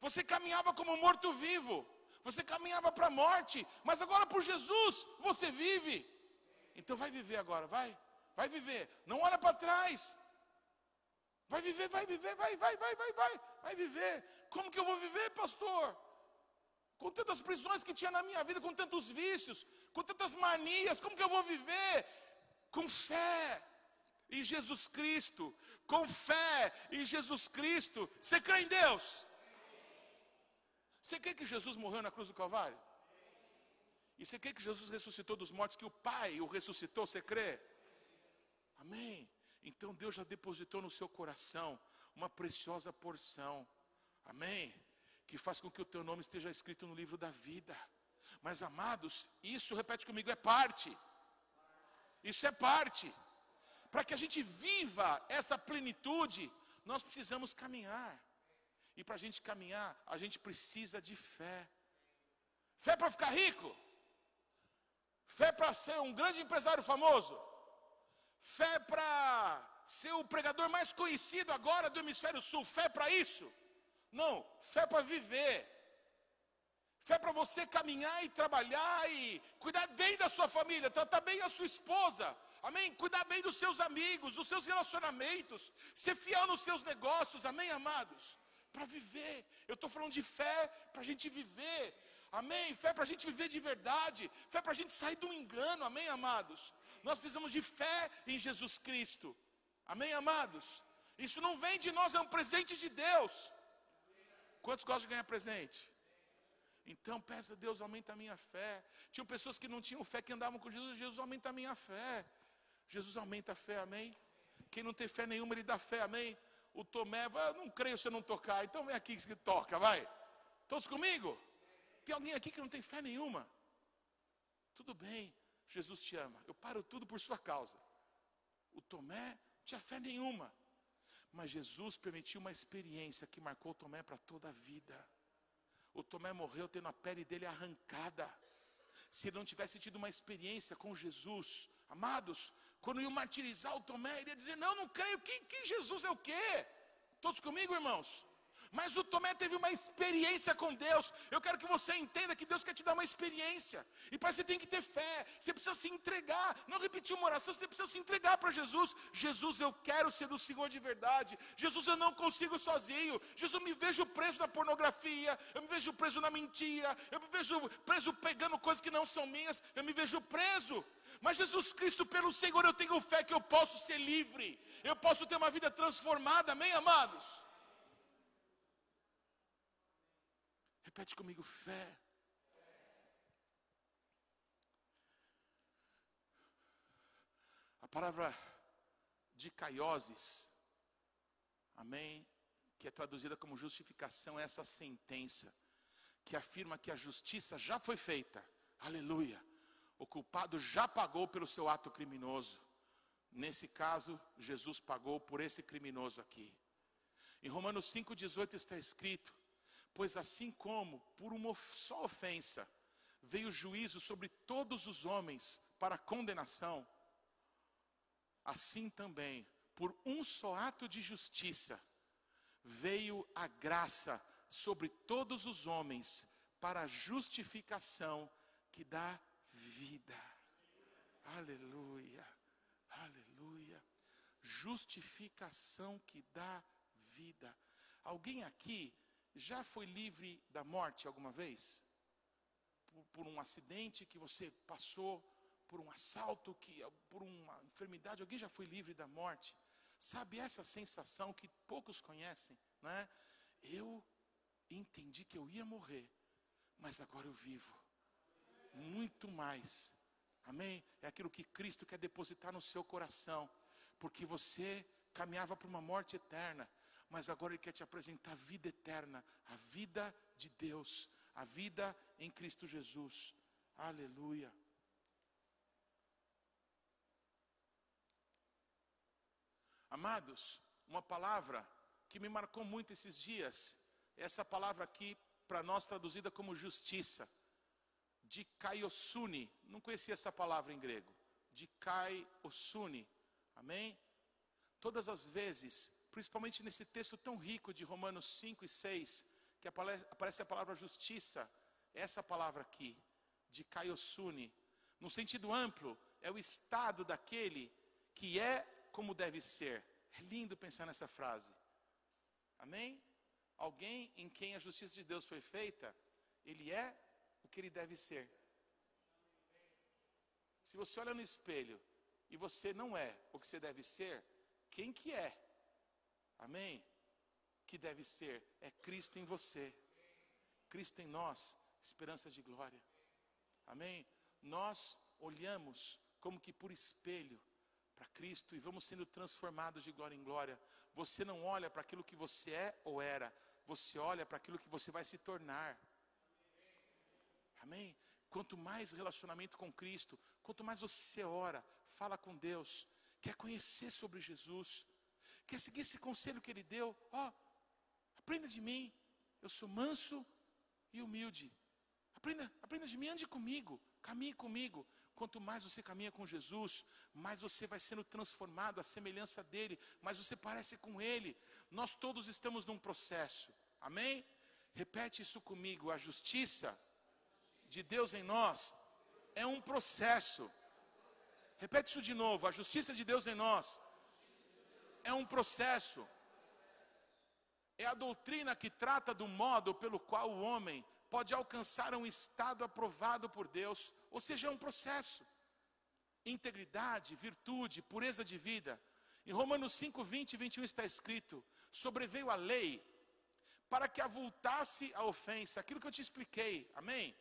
Você caminhava como morto-vivo, você caminhava para a morte, mas agora por Jesus você vive. Então vai viver agora, vai, vai viver. Não olha para trás. Vai viver, vai viver, vai, vai, vai, vai, vai, vai viver. Como que eu vou viver, pastor? Com tantas prisões que tinha na minha vida, com tantos vícios, com tantas manias, como que eu vou viver? Com fé em Jesus Cristo, com fé em Jesus Cristo. Você crê em Deus? Você crê que Jesus morreu na cruz do Calvário? E você crê que Jesus ressuscitou dos mortos, que o Pai o ressuscitou? Você crê? Amém. Então Deus já depositou no seu coração uma preciosa porção. Amém? Que faz com que o teu nome esteja escrito no livro da vida. Mas amados, isso, repete comigo, é parte. Isso é parte. Para que a gente viva essa plenitude, nós precisamos caminhar. E para a gente caminhar, a gente precisa de fé. Fé para ficar rico? Fé para ser um grande empresário famoso? Fé para ser o pregador mais conhecido agora do hemisfério sul? Fé para isso? Não, fé para viver. Fé para você caminhar e trabalhar e cuidar bem da sua família, tratar bem a sua esposa, amém? Cuidar bem dos seus amigos, dos seus relacionamentos, ser fiel nos seus negócios, amém, amados? Para viver, eu estou falando de fé para a gente viver, Amém? Fé para a gente viver de verdade. Fé para a gente sair do engano. Amém, amados? Nós precisamos de fé em Jesus Cristo. Amém, amados? Isso não vem de nós, é um presente de Deus. Quantos gostam de ganhar presente? Então, peça a Deus, aumenta a minha fé. Tinham pessoas que não tinham fé, que andavam com Jesus. Jesus aumenta a minha fé. Jesus aumenta a fé, amém? Quem não tem fé nenhuma, ele dá fé, amém? O Tomé, vai, eu não creio se eu não tocar, então vem aqui que toca, vai. Todos comigo? Tem alguém aqui que não tem fé nenhuma? Tudo bem, Jesus te ama. Eu paro tudo por sua causa. O Tomé não tinha fé nenhuma. Mas Jesus permitiu uma experiência que marcou o Tomé para toda a vida. O Tomé morreu tendo a pele dele arrancada. Se ele não tivesse tido uma experiência com Jesus, amados, quando iam martirizar o Tomé, ele ia dizer: Não, não creio, que, que Jesus é o quê? Todos comigo, irmãos? Mas o Tomé teve uma experiência com Deus. Eu quero que você entenda que Deus quer te dar uma experiência. E para você tem que ter fé. Você precisa se entregar. Não repetir uma oração, você precisa se entregar para Jesus. Jesus, eu quero ser do Senhor de verdade. Jesus, eu não consigo sozinho. Jesus, eu me vejo preso na pornografia. Eu me vejo preso na mentira. Eu me vejo preso pegando coisas que não são minhas. Eu me vejo preso. Mas Jesus Cristo, pelo Senhor, eu tenho fé que eu posso ser livre. Eu posso ter uma vida transformada. Amém, amados? Repete comigo, fé. A palavra de caioses, amém, que é traduzida como justificação, é essa sentença que afirma que a justiça já foi feita, aleluia. O culpado já pagou pelo seu ato criminoso. Nesse caso, Jesus pagou por esse criminoso aqui. Em Romanos 5,18 está escrito: Pois assim como por uma só ofensa veio juízo sobre todos os homens para condenação, assim também, por um só ato de justiça, veio a graça sobre todos os homens para a justificação que dá vida. Aleluia, aleluia. Justificação que dá vida. Alguém aqui já foi livre da morte alguma vez? Por, por, um acidente que você passou, por um assalto, que, por uma enfermidade, alguém já foi livre da morte? Sabe essa sensação que poucos conhecem, é? Eu entendi que eu ia morrer, mas agora eu vivo. Muito mais. Amém? É aquilo que Cristo quer depositar no seu coração, porque você caminhava para uma morte eterna, mas agora Ele quer te apresentar a vida eterna, a vida de Deus, a vida em Cristo Jesus. Aleluia. Amados, uma palavra que me marcou muito esses dias, essa palavra aqui, para nós traduzida como justiça, de kaiosune, não conhecia essa palavra em grego, de kaiosune, amém? Todas as vezes principalmente nesse texto tão rico de Romanos 5 e 6, que aparece a palavra justiça, essa palavra aqui, de Kaiosune, no sentido amplo, é o estado daquele que é como deve ser. É lindo pensar nessa frase. Amém? Alguém em quem a justiça de Deus foi feita, ele é que ele deve ser. Se você olha no espelho e você não é o que você deve ser, quem que é? Amém? Que deve ser é Cristo em você, Cristo em nós, esperança de glória. Amém? Nós olhamos como que por espelho para Cristo e vamos sendo transformados de glória em glória. Você não olha para aquilo que você é ou era, você olha para aquilo que você vai se tornar. Amém? Quanto mais relacionamento com Cristo, quanto mais você ora, fala com Deus, quer conhecer sobre Jesus, quer seguir esse conselho que Ele deu, ó, aprenda de mim, eu sou manso e humilde. Aprenda, aprenda de mim, ande comigo, caminhe comigo. Quanto mais você caminha com Jesus, mais você vai sendo transformado à semelhança dele, mais você parece com ele. Nós todos estamos num processo. Amém? Repete isso comigo. A justiça de Deus em nós é um processo. Repete isso de novo. A justiça de Deus em nós é um processo. É a doutrina que trata do modo pelo qual o homem pode alcançar um estado aprovado por Deus, ou seja, é um processo. Integridade, virtude, pureza de vida. Em Romanos 5, 20 e 21 está escrito: sobreveio a lei para que avultasse a ofensa, aquilo que eu te expliquei, amém?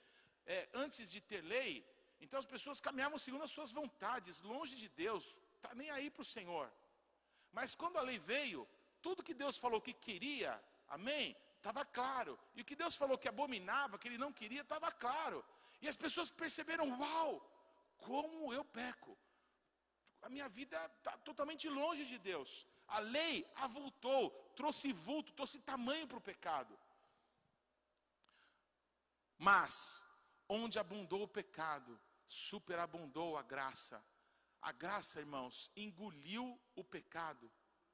É, antes de ter lei, então as pessoas caminhavam segundo as suas vontades, longe de Deus, tá nem aí para o Senhor. Mas quando a lei veio, tudo que Deus falou que queria, amém? Estava claro. E o que Deus falou que abominava, que Ele não queria, estava claro. E as pessoas perceberam: uau, como eu peco. A minha vida está totalmente longe de Deus. A lei avultou, trouxe vulto, trouxe tamanho para o pecado. Mas, onde abundou o pecado, superabundou a graça. A graça, irmãos, engoliu o pecado.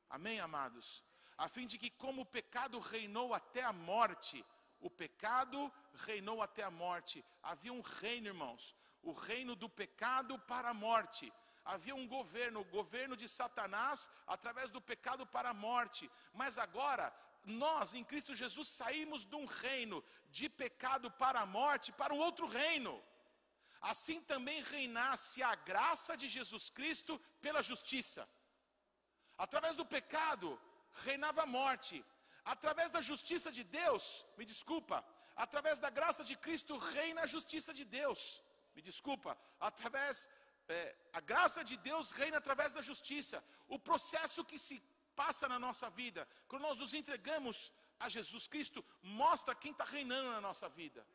Amém, amados? a fim de que, como o pecado reinou até a morte, o pecado reinou até a morte. Havia um reino, irmãos, o reino do pecado para a morte. Havia um governo, o governo de Satanás, através do pecado para a morte. Mas agora, nós em Cristo Jesus saímos de um reino de pecado para a morte para um outro reino. Assim também reinasse a graça de Jesus Cristo pela justiça. Através do pecado, reinava a morte. Através da justiça de Deus, me desculpa, através da graça de Cristo reina a justiça de Deus. Me desculpa, através é, a graça de Deus reina através da justiça. O processo que se passa na nossa vida, quando nós nos entregamos a Jesus Cristo, mostra quem está reinando na nossa vida.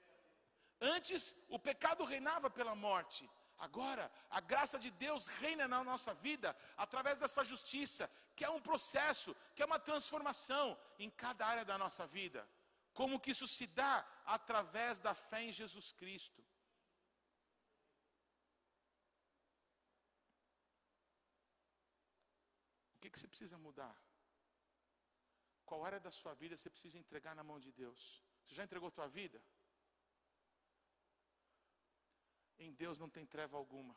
Antes, o pecado reinava pela morte. Agora, a graça de Deus reina na nossa vida através dessa justiça, que é um processo, que é uma transformação em cada área da nossa vida. Como que isso se dá? Através da fé em Jesus Cristo. Que, que você precisa mudar? Qual área da sua vida você precisa entregar na mão de Deus? Você já entregou a tua vida? Em Deus não tem treva alguma.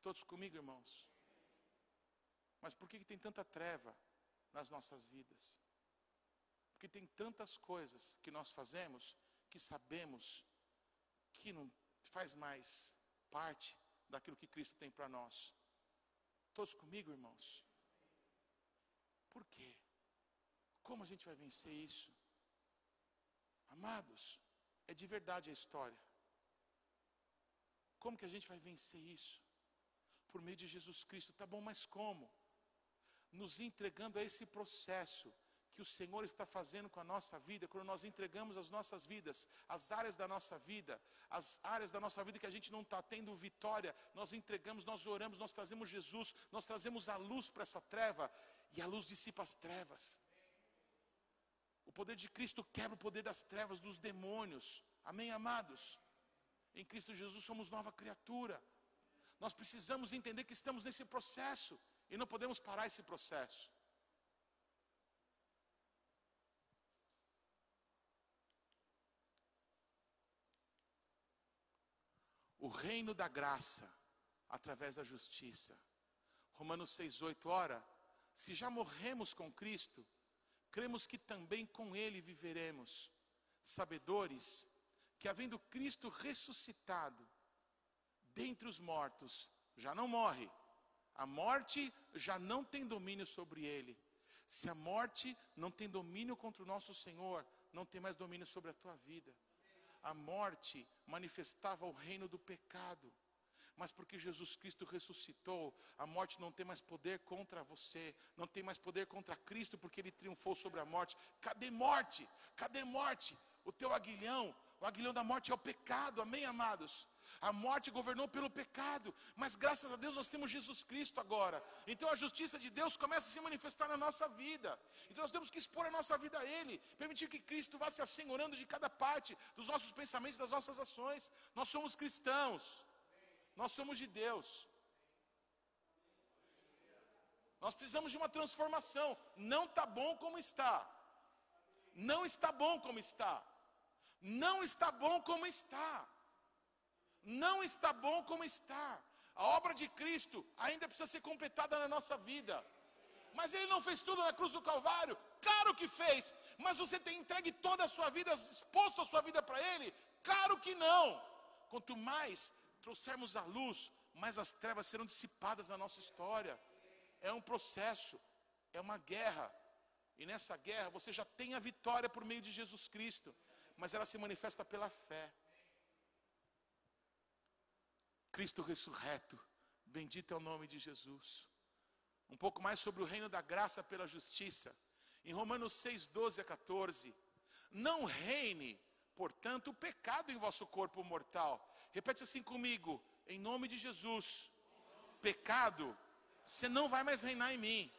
Todos comigo, irmãos? Mas por que, que tem tanta treva nas nossas vidas? Porque tem tantas coisas que nós fazemos que sabemos que não faz mais parte daquilo que Cristo tem para nós. Todos comigo, irmãos? Por quê? Como a gente vai vencer isso? Amados, é de verdade a história. Como que a gente vai vencer isso? Por meio de Jesus Cristo, tá bom, mas como? Nos entregando a esse processo que o Senhor está fazendo com a nossa vida, quando nós entregamos as nossas vidas, as áreas da nossa vida, as áreas da nossa vida que a gente não está tendo vitória, nós entregamos, nós oramos, nós trazemos Jesus, nós trazemos a luz para essa treva, e a luz dissipa as trevas. O poder de Cristo quebra o poder das trevas, dos demônios. Amém, amados? Em Cristo Jesus somos nova criatura. Nós precisamos entender que estamos nesse processo e não podemos parar esse processo. O reino da graça através da justiça. Romanos 6:8 ora, se já morremos com Cristo, cremos que também com ele viveremos. Sabedores que havendo Cristo ressuscitado dentre os mortos, já não morre, a morte já não tem domínio sobre ele. Se a morte não tem domínio contra o nosso Senhor, não tem mais domínio sobre a tua vida. A morte manifestava o reino do pecado, mas porque Jesus Cristo ressuscitou, a morte não tem mais poder contra você, não tem mais poder contra Cristo, porque Ele triunfou sobre a morte. Cadê morte? Cadê morte? O teu aguilhão, o aguilhão da morte é o pecado, amém, amados? A morte governou pelo pecado, mas graças a Deus nós temos Jesus Cristo agora. Então a justiça de Deus começa a se manifestar na nossa vida. Então nós temos que expor a nossa vida a Ele, permitir que Cristo vá se assegurando de cada parte dos nossos pensamentos, das nossas ações. Nós somos cristãos. Nós somos de Deus. Nós precisamos de uma transformação. Não está bom como está. Não está bom como está. Não está bom como está. Não está bom como está. A obra de Cristo ainda precisa ser completada na nossa vida. Mas Ele não fez tudo na cruz do Calvário? Claro que fez. Mas você tem entregue toda a sua vida, exposto a sua vida para Ele? Claro que não. Quanto mais trouxermos a luz, mais as trevas serão dissipadas na nossa história. É um processo, é uma guerra. E nessa guerra você já tem a vitória por meio de Jesus Cristo, mas ela se manifesta pela fé. Cristo ressurreto, bendito é o nome de Jesus. Um pouco mais sobre o reino da graça pela justiça. Em Romanos 6, 12 a 14. Não reine, portanto, o pecado em vosso corpo mortal, Repete assim comigo, em nome de Jesus. Pecado, você não vai mais reinar em mim.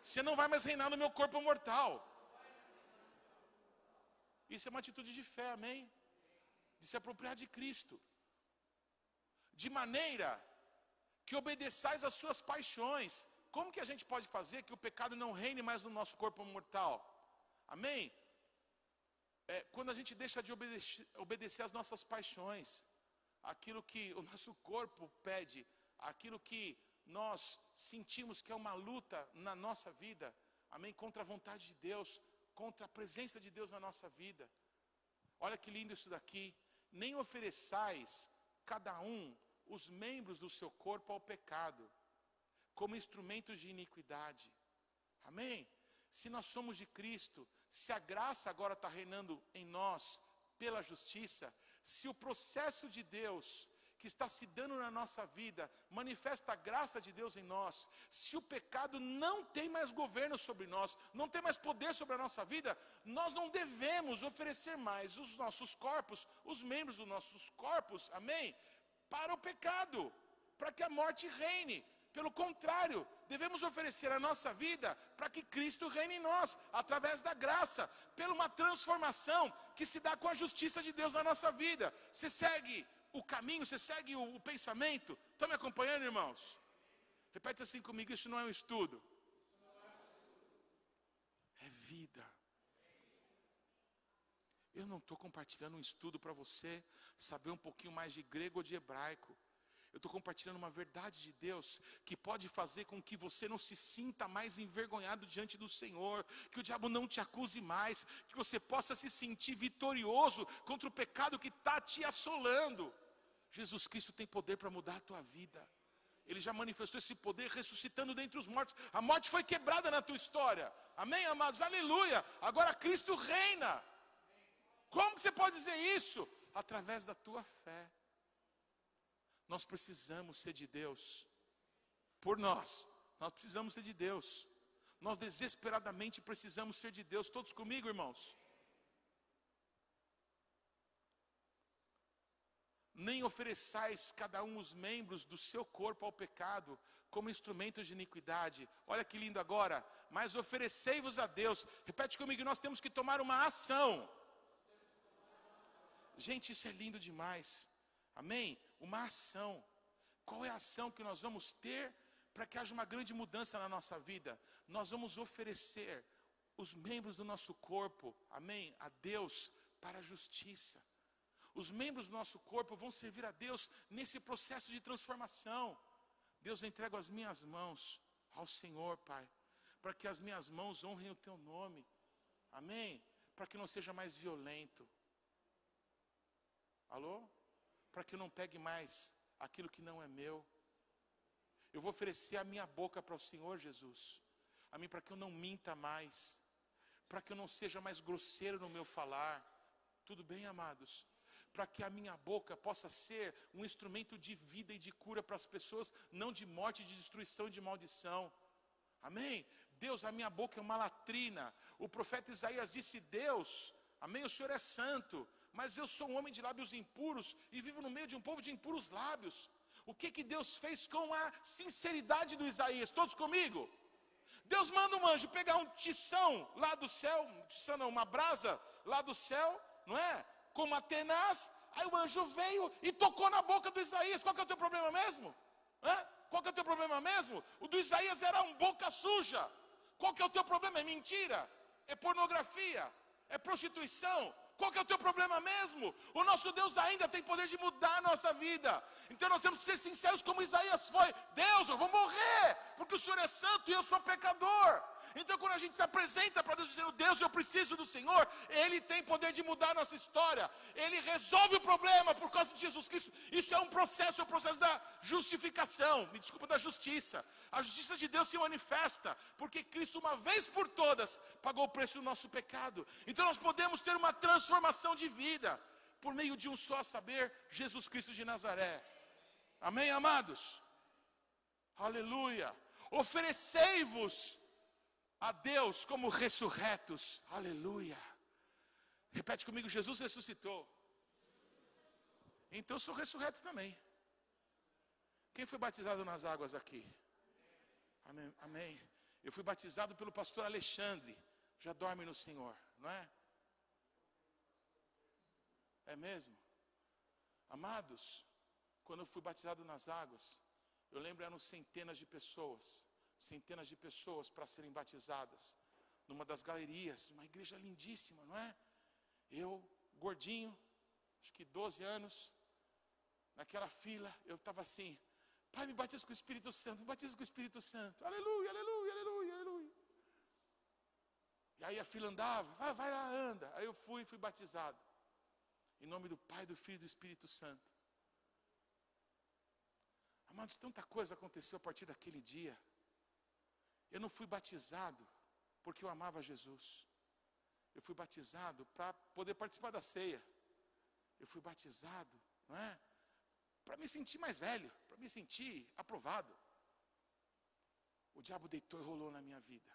Você não vai mais reinar no meu corpo mortal. Isso é uma atitude de fé, amém? De se apropriar de Cristo. De maneira que obedeçais às suas paixões. Como que a gente pode fazer que o pecado não reine mais no nosso corpo mortal? Amém? É, quando a gente deixa de obedecer, obedecer às nossas paixões aquilo que o nosso corpo pede, aquilo que nós sentimos que é uma luta na nossa vida, amém? Contra a vontade de Deus, contra a presença de Deus na nossa vida. Olha que lindo isso daqui. Nem ofereçais cada um os membros do seu corpo ao pecado, como instrumentos de iniquidade. Amém? Se nós somos de Cristo, se a graça agora está reinando em nós pela justiça, se o processo de Deus que está se dando na nossa vida manifesta a graça de Deus em nós, se o pecado não tem mais governo sobre nós, não tem mais poder sobre a nossa vida, nós não devemos oferecer mais os nossos corpos, os membros dos nossos corpos, amém? Para o pecado, para que a morte reine. Pelo contrário, devemos oferecer a nossa vida para que Cristo reine em nós, através da graça, pela uma transformação que se dá com a justiça de Deus na nossa vida. Você segue o caminho, você segue o, o pensamento. Estão me acompanhando, irmãos? Repete assim comigo: isso não é um estudo, é vida. Eu não estou compartilhando um estudo para você saber um pouquinho mais de grego ou de hebraico. Eu estou compartilhando uma verdade de Deus que pode fazer com que você não se sinta mais envergonhado diante do Senhor, que o diabo não te acuse mais, que você possa se sentir vitorioso contra o pecado que está te assolando. Jesus Cristo tem poder para mudar a tua vida. Ele já manifestou esse poder ressuscitando dentre os mortos. A morte foi quebrada na tua história. Amém, amados? Aleluia. Agora Cristo reina. Como você pode dizer isso? Através da tua fé. Nós precisamos ser de Deus. Por nós, nós precisamos ser de Deus. Nós desesperadamente precisamos ser de Deus. Todos comigo, irmãos? Nem ofereçais cada um os membros do seu corpo ao pecado, como instrumentos de iniquidade. Olha que lindo agora. Mas oferecei-vos a Deus. Repete comigo, nós temos que tomar uma ação. Gente, isso é lindo demais. Amém? uma ação. Qual é a ação que nós vamos ter para que haja uma grande mudança na nossa vida? Nós vamos oferecer os membros do nosso corpo, amém, a Deus para a justiça. Os membros do nosso corpo vão servir a Deus nesse processo de transformação. Deus, entrego as minhas mãos ao Senhor, Pai, para que as minhas mãos honrem o Teu nome, amém? Para que não seja mais violento. Alô? para que eu não pegue mais aquilo que não é meu. Eu vou oferecer a minha boca para o Senhor Jesus, a mim para que eu não minta mais, para que eu não seja mais grosseiro no meu falar. Tudo bem, amados? para que a minha boca possa ser um instrumento de vida e de cura para as pessoas, não de morte, de destruição, de maldição. Amém? Deus, a minha boca é uma latrina. O profeta Isaías disse: Deus, amém? O Senhor é santo, mas eu sou um homem de lábios impuros e vivo no meio de um povo de impuros lábios. O que que Deus fez com a sinceridade do Isaías? Todos comigo? Deus manda um anjo pegar um tição lá do céu, tição não, uma brasa lá do céu, não é? Com uma tenaz, aí o anjo veio e tocou na boca do Isaías. Qual que é o teu problema mesmo? Hã? Qual que é o teu problema mesmo? O do Isaías era um boca suja. Qual que é o teu problema? É mentira? É pornografia? É prostituição? Qual que é o teu problema mesmo? O nosso Deus ainda tem poder de mudar a nossa vida. Então nós temos que ser sinceros como Isaías foi. Deus, eu vou morrer, porque o Senhor é santo e eu sou pecador. Então, quando a gente se apresenta para Deus dizendo, Deus, eu preciso do Senhor, Ele tem poder de mudar a nossa história, Ele resolve o problema por causa de Jesus Cristo. Isso é um processo, é o um processo da justificação, me desculpa, da justiça. A justiça de Deus se manifesta, porque Cristo, uma vez por todas, pagou o preço do nosso pecado. Então, nós podemos ter uma transformação de vida, por meio de um só saber, Jesus Cristo de Nazaré. Amém, amados? Aleluia. Oferecei-vos a Deus como ressurretos. Aleluia. Repete comigo: Jesus ressuscitou. Então eu sou ressurreto também. Quem foi batizado nas águas aqui? Amém. Amém. Eu fui batizado pelo pastor Alexandre. Já dorme no Senhor, não é? É mesmo? Amados, quando eu fui batizado nas águas, eu lembro eram centenas de pessoas centenas de pessoas para serem batizadas, numa das galerias, uma igreja lindíssima, não é? Eu, gordinho, acho que 12 anos, naquela fila, eu estava assim, Pai, me batiza com o Espírito Santo, me batiza com o Espírito Santo, aleluia, aleluia, aleluia, aleluia. E aí a fila andava, vai, vai lá, anda. Aí eu fui e fui batizado. Em nome do Pai, do Filho e do Espírito Santo. Amados, tanta coisa aconteceu a partir daquele dia. Eu não fui batizado porque eu amava Jesus. Eu fui batizado para poder participar da ceia. Eu fui batizado, não é? Para me sentir mais velho, para me sentir aprovado. O diabo deitou e rolou na minha vida.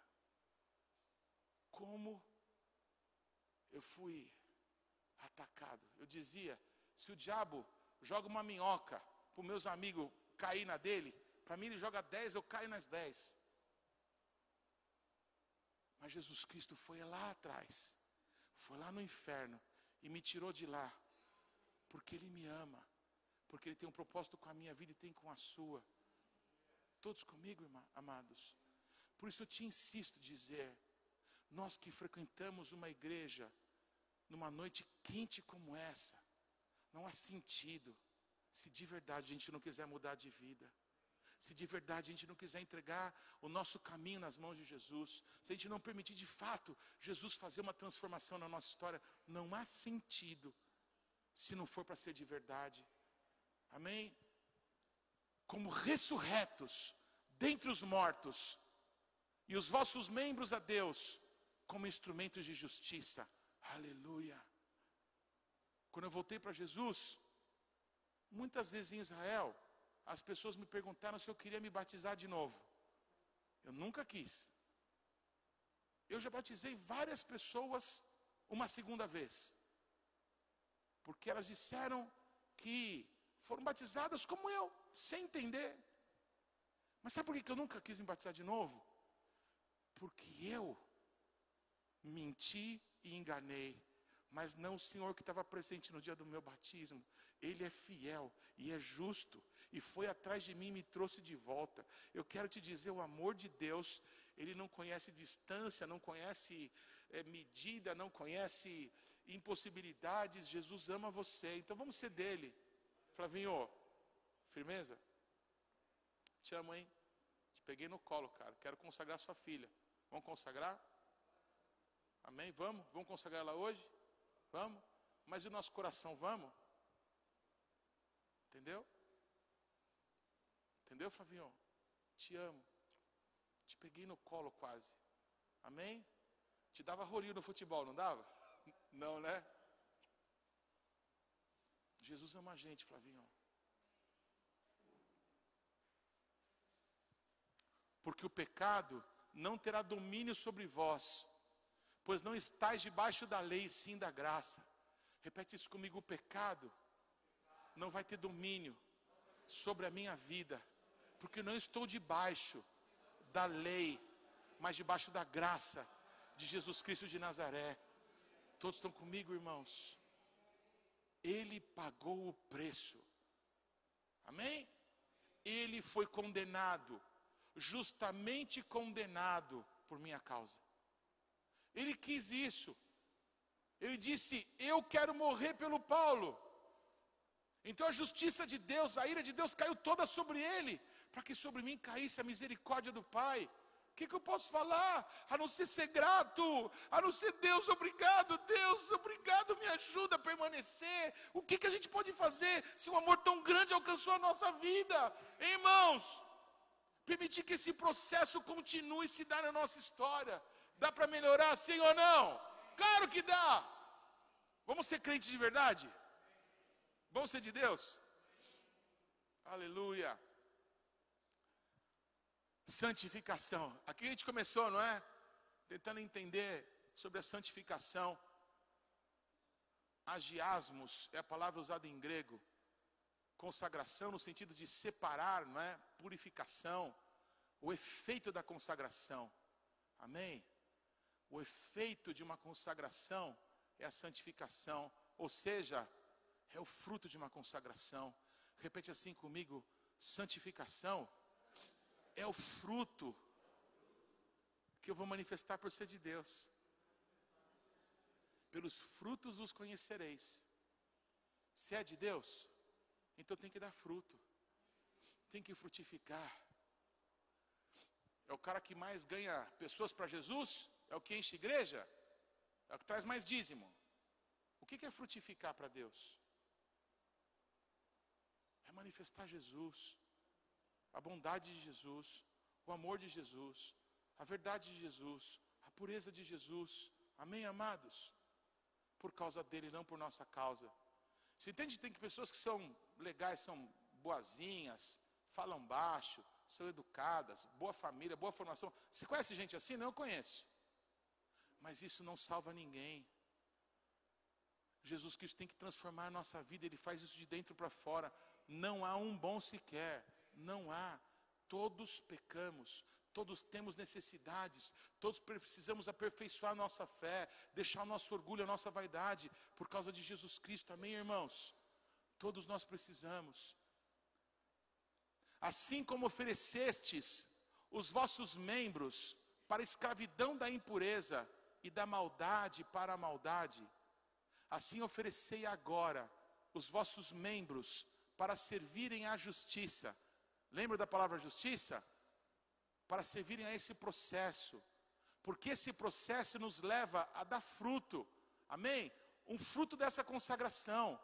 Como eu fui atacado. Eu dizia: se o diabo joga uma minhoca para os meus amigos cair na dele, para mim ele joga dez, eu caio nas dez. Mas Jesus Cristo foi lá atrás, foi lá no inferno e me tirou de lá, porque Ele me ama, porque Ele tem um propósito com a minha vida e tem com a sua. Todos comigo, amados? Por isso eu te insisto dizer, nós que frequentamos uma igreja, numa noite quente como essa, não há sentido se de verdade a gente não quiser mudar de vida se de verdade a gente não quiser entregar o nosso caminho nas mãos de Jesus, se a gente não permitir de fato Jesus fazer uma transformação na nossa história, não há sentido se não for para ser de verdade. Amém? Como ressurretos dentre os mortos, e os vossos membros a Deus como instrumentos de justiça. Aleluia. Quando eu voltei para Jesus, muitas vezes em Israel, as pessoas me perguntaram se eu queria me batizar de novo. Eu nunca quis. Eu já batizei várias pessoas uma segunda vez. Porque elas disseram que foram batizadas como eu, sem entender. Mas sabe por que eu nunca quis me batizar de novo? Porque eu menti e enganei. Mas não o Senhor que estava presente no dia do meu batismo. Ele é fiel e é justo e foi atrás de mim e me trouxe de volta. Eu quero te dizer, o amor de Deus, ele não conhece distância, não conhece é, medida, não conhece impossibilidades. Jesus ama você, então vamos ser dele. Flavinho, firmeza? Te amo, hein? Te peguei no colo, cara. Quero consagrar sua filha. Vamos consagrar? Amém? Vamos? Vamos consagrar ela hoje? Vamos? Mas e o nosso coração, vamos? Entendeu? Entendeu, Flavinho? Te amo. Te peguei no colo quase. Amém? Te dava rolinho no futebol, não dava? [LAUGHS] Não, né? Jesus ama a gente, Flavinho. Porque o pecado não terá domínio sobre vós, pois não estáis debaixo da lei, sim da graça. Repete isso comigo: o pecado não vai ter domínio sobre a minha vida, porque não estou debaixo da lei, mas debaixo da graça de Jesus Cristo de Nazaré. Todos estão comigo, irmãos? Ele pagou o preço, amém? Ele foi condenado, justamente condenado por minha causa. Ele quis isso. Ele disse: Eu quero morrer pelo Paulo. Então a justiça de Deus, a ira de Deus caiu toda sobre ele, para que sobre mim caísse a misericórdia do Pai. O que, que, eu posso falar? A não ser ser grato, a não ser Deus, obrigado, Deus, obrigado, me ajuda a permanecer. O que, que a gente pode fazer se um amor tão grande alcançou a nossa vida? Irmãos, permitir que esse processo continue se dar na nossa história. Dá para melhorar, sim ou não? Claro que dá. Vamos ser crentes de verdade? Vamos ser de Deus? Aleluia. Santificação. Aqui a gente começou, não é? Tentando entender sobre a santificação. Agiasmos é a palavra usada em grego. Consagração no sentido de separar, não é? Purificação. O efeito da consagração. Amém? O efeito de uma consagração é a santificação, ou seja, é o fruto de uma consagração. Repete assim comigo: santificação é o fruto que eu vou manifestar por ser de Deus. Pelos frutos os conhecereis. Se é de Deus, então tem que dar fruto, tem que frutificar. É o cara que mais ganha pessoas para Jesus? É o que enche igreja? É o que traz mais dízimo? O que é frutificar para Deus? É manifestar Jesus a bondade de Jesus, o amor de Jesus, a verdade de Jesus, a pureza de Jesus. Amém, amados? Por causa dele, não por nossa causa. Você entende? Tem pessoas que são legais, são boazinhas, falam baixo, são educadas, boa família, boa formação. Você conhece gente assim? Não, eu conheço. Mas isso não salva ninguém. Jesus Cristo tem que transformar a nossa vida, Ele faz isso de dentro para fora. Não há um bom sequer. Não há. Todos pecamos, todos temos necessidades, todos precisamos aperfeiçoar nossa fé, deixar o nosso orgulho, a nossa vaidade, por causa de Jesus Cristo, amém, irmãos? Todos nós precisamos. Assim como oferecestes os vossos membros para a escravidão da impureza e da maldade para a maldade, assim oferecei agora os vossos membros para servirem à justiça Lembra da palavra justiça? Para servirem a esse processo, porque esse processo nos leva a dar fruto, amém? Um fruto dessa consagração.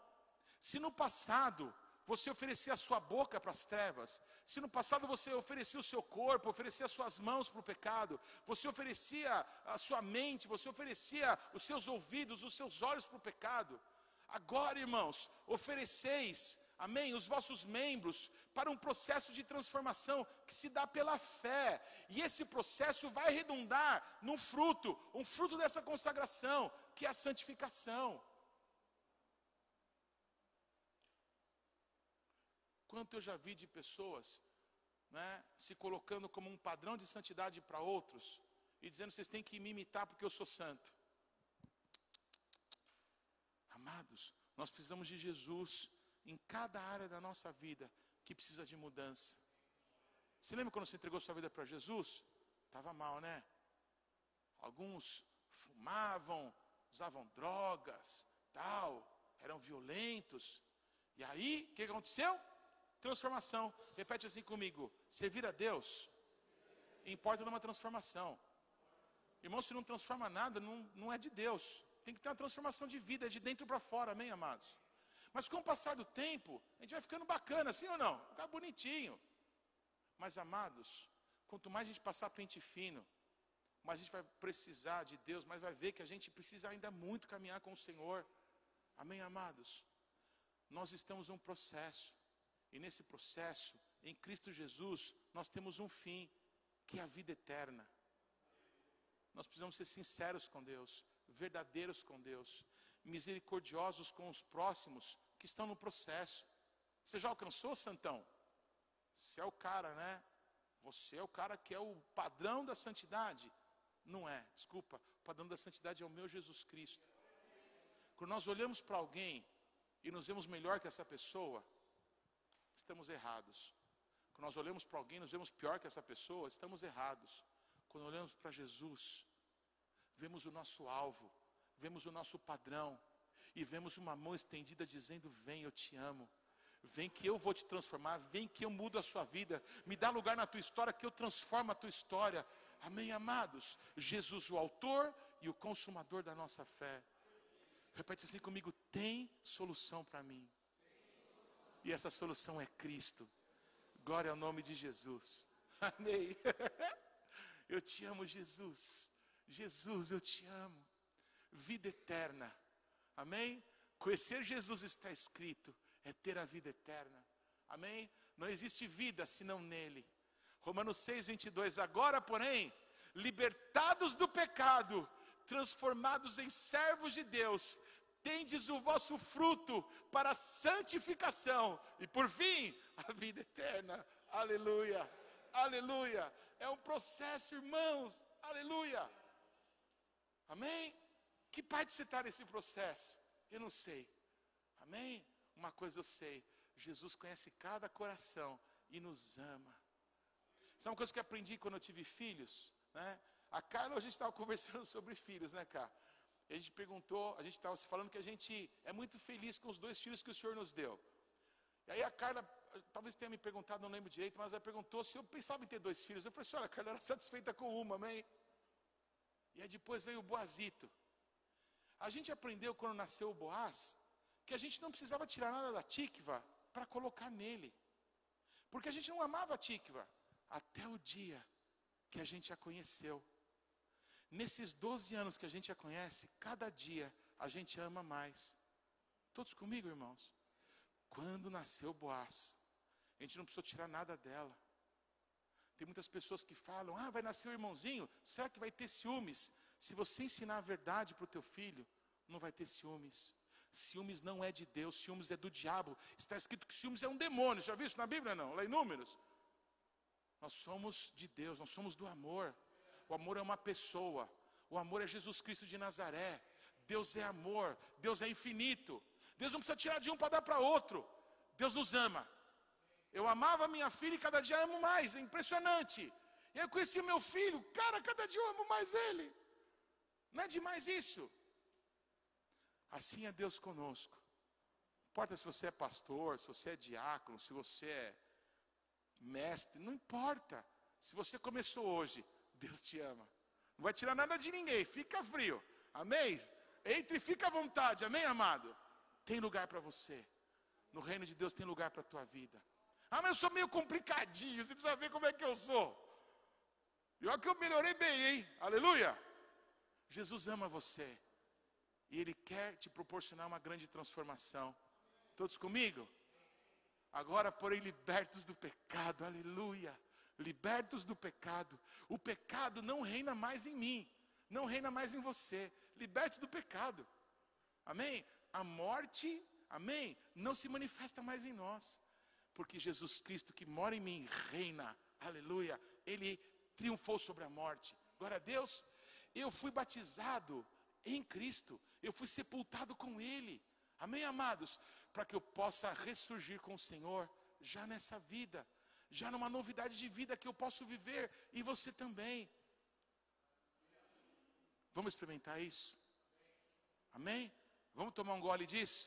Se no passado você oferecia a sua boca para as trevas, se no passado você oferecia o seu corpo, oferecia as suas mãos para o pecado, você oferecia a sua mente, você oferecia os seus ouvidos, os seus olhos para o pecado, agora, irmãos, ofereceis amém, os vossos membros para um processo de transformação que se dá pela fé. E esse processo vai redundar num fruto, um fruto dessa consagração, que é a santificação. Quanto eu já vi de pessoas né, se colocando como um padrão de santidade para outros e dizendo vocês têm que me imitar porque eu sou santo. Amados, nós precisamos de Jesus em cada área da nossa vida que precisa de mudança. Você lembra quando você entregou sua vida para Jesus? Estava mal, né? Alguns fumavam, usavam drogas, tal, eram violentos. E aí, o que aconteceu? Transformação. Repete assim comigo: servir a Deus importa numa transformação. Irmão, se não transforma nada, não, não é de Deus. Tem que ter uma transformação de vida, é de dentro para fora, amém, amados? Mas com o passar do tempo, a gente vai ficando bacana, sim ou não? Ficar bonitinho. Mas amados, quanto mais a gente passar pente fino, mais a gente vai precisar de Deus, mais vai ver que a gente precisa ainda muito caminhar com o Senhor. Amém, amados? nós estamos num processo. E nesse processo, em Cristo Jesus, nós temos um fim, que é a vida eterna. Nós precisamos ser sinceros com Deus, verdadeiros com Deus, misericordiosos com os próximos que estão no processo. Você já alcançou, Santão? Você é o cara, né? Você é o cara que é o padrão da santidade. Não é, desculpa. O padrão da santidade é o meu Jesus Cristo. Quando nós olhamos para alguém e nos vemos melhor que essa pessoa, estamos errados. Quando nós olhamos para alguém e nos vemos pior que essa pessoa, estamos errados. Quando olhamos para Jesus, vemos o nosso alvo, vemos o nosso padrão e vemos uma mão estendida dizendo: Vem, eu te amo. Vem que eu vou te transformar, vem que eu mudo a sua vida, me dá lugar na tua história que eu transformo a tua história. Amém, amados? Jesus, o autor e o consumador da nossa fé. Repete assim comigo: tem solução para mim. E essa solução é Cristo. Glória ao nome de Jesus. [LAUGHS] Amém. [LAUGHS] Eu te amo, Jesus. Jesus, eu te amo. Vida eterna. Amém? Conhecer Jesus está escrito, é ter a vida eterna. Amém? Não existe vida senão nele. Romanos 6, 22. Agora, porém, libertados do pecado, transformados em servos de Deus, tendes o vosso fruto para a santificação e, por fim, a vida eterna. Aleluia, aleluia. É um processo, irmãos. Aleluia. Amém? Que parte você está nesse processo? Eu não sei. Amém? Uma coisa eu sei: Jesus conhece cada coração e nos ama. Isso é uma coisa que eu aprendi quando eu tive filhos. Né? A Carla, a gente estava conversando [LAUGHS] sobre filhos, né, cara? E a gente perguntou, a gente estava falando que a gente é muito feliz com os dois filhos que o Senhor nos deu. E aí a Carla, talvez tenha me perguntado, não lembro direito, mas ela perguntou se eu pensava em ter dois filhos. Eu falei assim, olha, a Carla era satisfeita com uma, amém? E aí depois veio o Boazito. A gente aprendeu quando nasceu o Boaz, que a gente não precisava tirar nada da Tikva para colocar nele. Porque a gente não amava a Tikva até o dia que a gente a conheceu. Nesses 12 anos que a gente a conhece, cada dia a gente ama mais. Todos comigo, irmãos? Quando nasceu Boaz, a gente não precisou tirar nada dela. Tem muitas pessoas que falam: ah, vai nascer o irmãozinho, será que vai ter ciúmes? Se você ensinar a verdade para o teu filho, não vai ter ciúmes. Ciúmes não é de Deus, ciúmes é do diabo. Está escrito que ciúmes é um demônio. Já viu isso na Bíblia? Não, lá em Números. Nós somos de Deus, nós somos do amor. O amor é uma pessoa. O amor é Jesus Cristo de Nazaré. Deus é amor, Deus é infinito. Deus não precisa tirar de um para dar para outro. Deus nos ama. Eu amava minha filha e cada dia amo mais, é impressionante. E eu conheci meu filho, cara, cada dia eu amo mais ele. Não é demais isso? Assim é Deus conosco. Não importa se você é pastor, se você é diácono, se você é mestre, não importa. Se você começou hoje, Deus te ama. Não vai tirar nada de ninguém, fica frio. Amém? Entre e fica à vontade, amém, amado? Tem lugar para você. No reino de Deus tem lugar para a tua vida. Ah, mas eu sou meio complicadinho, você precisa ver como é que eu sou. E olha que eu melhorei bem, hein? Aleluia! Jesus ama você. E Ele quer te proporcionar uma grande transformação. Todos comigo? Agora, porém, libertos do pecado, aleluia. Libertos do pecado. O pecado não reina mais em mim, não reina mais em você. Libertos do pecado. Amém? A morte, amém? Não se manifesta mais em nós. Porque Jesus Cristo que mora em mim reina, aleluia. Ele triunfou sobre a morte. Glória a Deus. Eu fui batizado em Cristo, eu fui sepultado com Ele. Amém, amados? Para que eu possa ressurgir com o Senhor já nessa vida, já numa novidade de vida que eu posso viver e você também. Vamos experimentar isso? Amém? Vamos tomar um gole disso?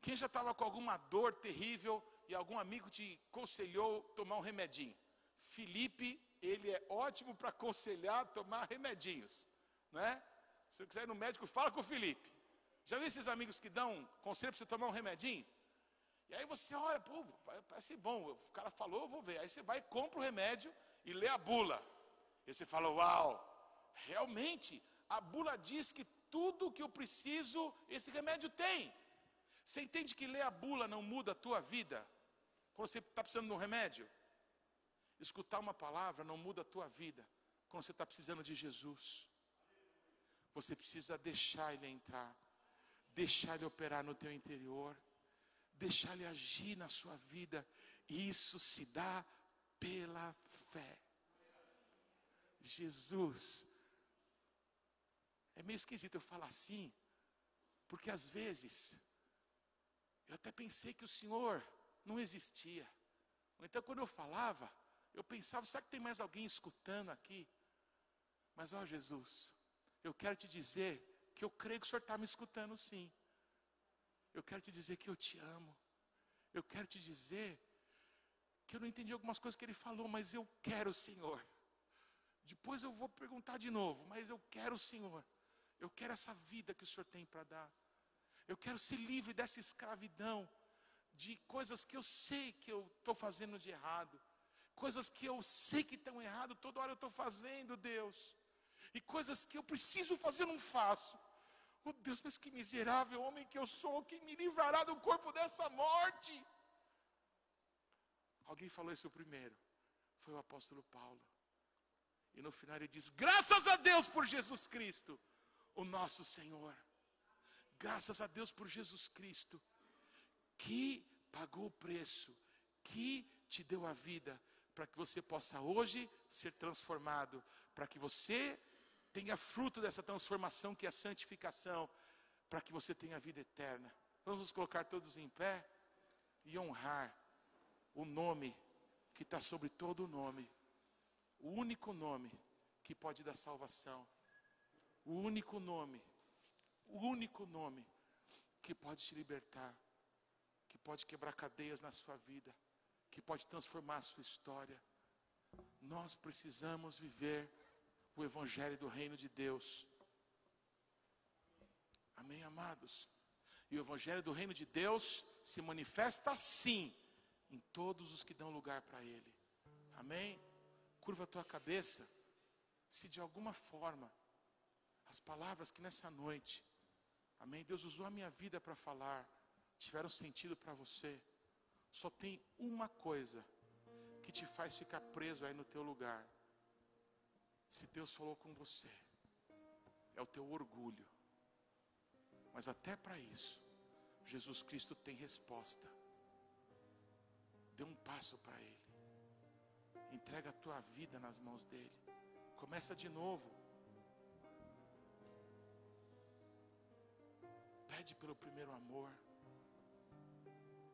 Quem já estava com alguma dor terrível e algum amigo te aconselhou tomar um remedinho? Felipe ele é ótimo para aconselhar, tomar remedinhos, né? Se você quiser ir no médico, fala com o Felipe. Já viu esses amigos que dão conselho para você tomar um remedinho? E aí você olha, pô, parece bom, o cara falou, eu vou ver. Aí você vai, compra o remédio e lê a bula. E você fala, uau, realmente, a bula diz que tudo que eu preciso, esse remédio tem. Você entende que ler a bula não muda a tua vida? Quando você está precisando de um remédio? Escutar uma palavra não muda a tua vida. Quando você está precisando de Jesus. Você precisa deixar Ele entrar. Deixar Ele operar no teu interior. Deixar Ele agir na sua vida. Isso se dá pela fé. Jesus. É meio esquisito eu falar assim, porque às vezes eu até pensei que o Senhor não existia. Então quando eu falava, eu pensava, será que tem mais alguém escutando aqui? Mas ó Jesus, eu quero te dizer que eu creio que o Senhor está me escutando sim. Eu quero te dizer que eu te amo. Eu quero te dizer que eu não entendi algumas coisas que ele falou, mas eu quero o Senhor. Depois eu vou perguntar de novo, mas eu quero o Senhor. Eu quero essa vida que o Senhor tem para dar. Eu quero ser livre dessa escravidão de coisas que eu sei que eu estou fazendo de errado. Coisas que eu sei que estão errado, toda hora eu estou fazendo, Deus. E coisas que eu preciso fazer, não faço. Oh Deus, mas que miserável homem que eu sou, quem me livrará do corpo dessa morte? Alguém falou isso primeiro. Foi o apóstolo Paulo. E no final ele diz: Graças a Deus por Jesus Cristo, o nosso Senhor. Graças a Deus por Jesus Cristo, que pagou o preço, que te deu a vida, para que você possa hoje ser transformado, para que você tenha fruto dessa transformação que é a santificação, para que você tenha vida eterna. Vamos nos colocar todos em pé e honrar o nome que está sobre todo o nome, o único nome que pode dar salvação, o único nome, o único nome que pode te libertar, que pode quebrar cadeias na sua vida, que pode transformar a sua história. Nós precisamos viver o Evangelho do Reino de Deus. Amém, amados? E o Evangelho do Reino de Deus se manifesta assim em todos os que dão lugar para Ele. Amém? Curva a tua cabeça. Se de alguma forma as palavras que nessa noite, amém, Deus usou a minha vida para falar, tiveram sentido para você, só tem uma coisa que te faz ficar preso aí no teu lugar. Se Deus falou com você, é o teu orgulho. Mas até para isso, Jesus Cristo tem resposta. Dê um passo para Ele. Entrega a tua vida nas mãos dEle. Começa de novo. Pede pelo primeiro amor.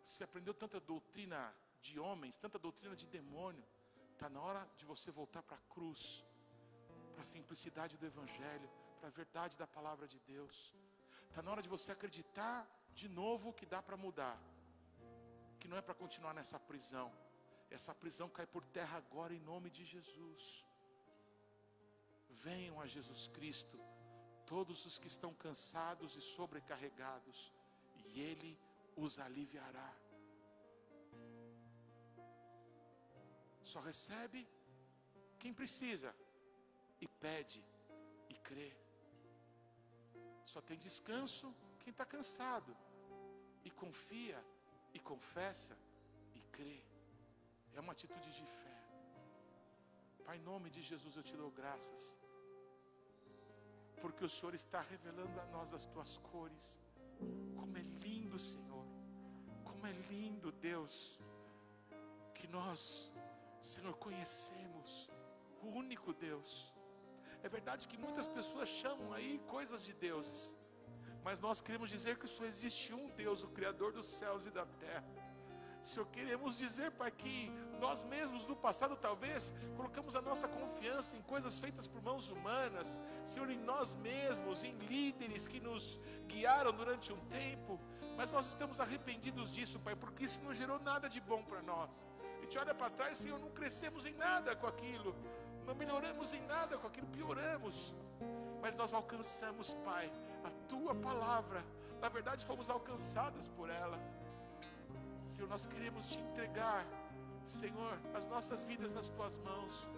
Você aprendeu tanta doutrina de homens, tanta doutrina de demônio. Está na hora de você voltar para a cruz, para a simplicidade do Evangelho, para a verdade da palavra de Deus. Está na hora de você acreditar de novo que dá para mudar que não é para continuar nessa prisão. Essa prisão cai por terra agora em nome de Jesus. Venham a Jesus Cristo, todos os que estão cansados e sobrecarregados, e Ele os aliviará. Só recebe quem precisa, e pede, e crê. Só tem descanso quem está cansado, e confia e confessa e crê. É uma atitude de fé. Pai, em nome de Jesus eu te dou graças. Porque o Senhor está revelando a nós as tuas cores. Como é lindo, Senhor. Como é lindo, Deus, que nós, Senhor, conhecemos o único Deus. É verdade que muitas pessoas chamam aí coisas de deuses mas nós queremos dizer que só existe um Deus, o Criador dos céus e da terra. Senhor, queremos dizer, Pai, que nós mesmos no passado talvez colocamos a nossa confiança em coisas feitas por mãos humanas, Senhor, em nós mesmos, em líderes que nos guiaram durante um tempo, mas nós estamos arrependidos disso, Pai, porque isso não gerou nada de bom para nós. A gente olha para trás, Senhor, não crescemos em nada com aquilo, não melhoramos em nada com aquilo, pioramos, mas nós alcançamos, Pai, a tua palavra. Na verdade, fomos alcançadas por ela. Senhor, nós queremos te entregar, Senhor, as nossas vidas nas tuas mãos.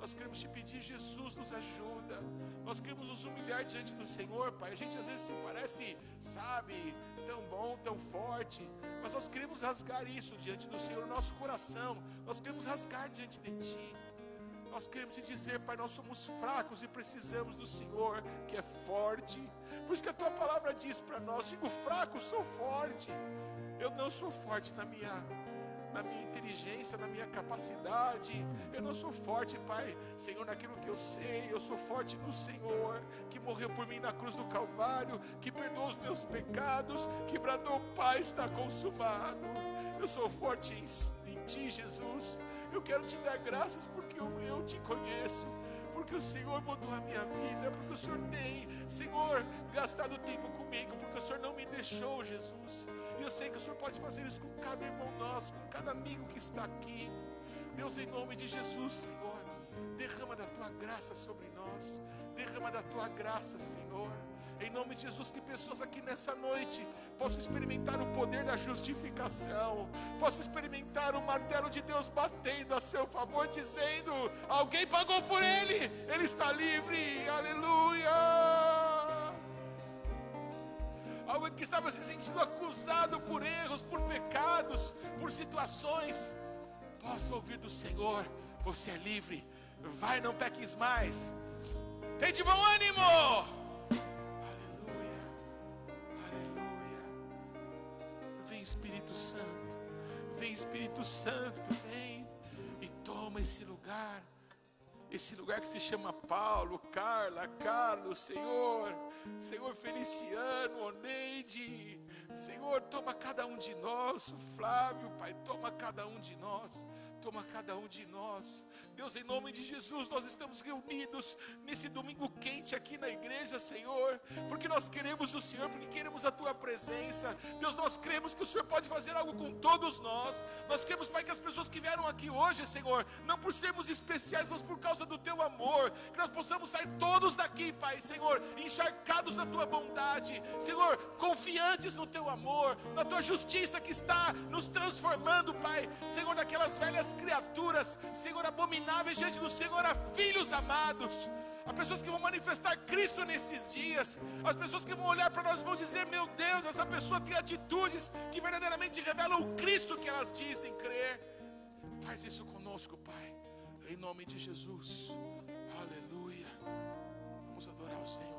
Nós queremos te pedir, Jesus, nos ajuda. Nós queremos nos humilhar diante do Senhor, Pai. A gente às vezes se parece, sabe, tão bom, tão forte, mas nós queremos rasgar isso diante do Senhor, no nosso coração. Nós queremos rasgar diante de Ti. Nós queremos te dizer, Pai, nós somos fracos e precisamos do Senhor, que é forte. Por isso que a tua palavra diz para nós: digo fraco, sou forte. Eu não sou forte na minha na minha inteligência, na minha capacidade. Eu não sou forte, Pai, Senhor, naquilo que eu sei. Eu sou forte no Senhor, que morreu por mim na cruz do Calvário, que perdoou os meus pecados, que bradou, Pai, está consumado. Eu sou forte em, em Ti, Jesus. Eu quero te dar graças porque eu, eu te conheço porque o Senhor mudou a minha vida, porque o Senhor tem, Senhor, gastado tempo comigo, porque o Senhor não me deixou, Jesus. E eu sei que o Senhor pode fazer isso com cada irmão nosso, com cada amigo que está aqui. Deus, em nome de Jesus, Senhor, derrama da tua graça sobre nós, derrama da tua graça, Senhor. Em nome de Jesus, que pessoas aqui nessa noite possam experimentar o poder da justificação, possam experimentar o martelo de Deus batendo a seu favor, dizendo: alguém pagou por ele, ele está livre, aleluia. Alguém que estava se sentindo acusado por erros, por pecados, por situações, possa ouvir do Senhor: você é livre, vai, não peques mais, tem de bom ânimo. Espírito Santo, vem Espírito Santo, vem e toma esse lugar, esse lugar que se chama Paulo, Carla, Carlos, Senhor, Senhor Feliciano, Oneide, Senhor, toma cada um de nós, o Flávio, Pai, toma cada um de nós toma cada um de nós. Deus, em nome de Jesus, nós estamos reunidos nesse domingo quente aqui na igreja, Senhor, porque nós queremos o Senhor, porque queremos a tua presença. Deus, nós cremos que o Senhor pode fazer algo com todos nós. Nós queremos, Pai, que as pessoas que vieram aqui hoje, Senhor, não por sermos especiais, mas por causa do teu amor, que nós possamos sair todos daqui, Pai, Senhor, encharcados na tua bondade, Senhor, confiantes no teu amor, na tua justiça que está nos transformando, Pai, Senhor, daquelas velhas criaturas, Senhor, abomináveis diante do Senhor, a filhos amados. Há pessoas que vão manifestar Cristo nesses dias. As pessoas que vão olhar para nós vão dizer: Meu Deus, essa pessoa tem atitudes que verdadeiramente revelam o Cristo que elas dizem crer. Faz isso conosco, Pai, em nome de Jesus. Aleluia. Vamos adorar o Senhor.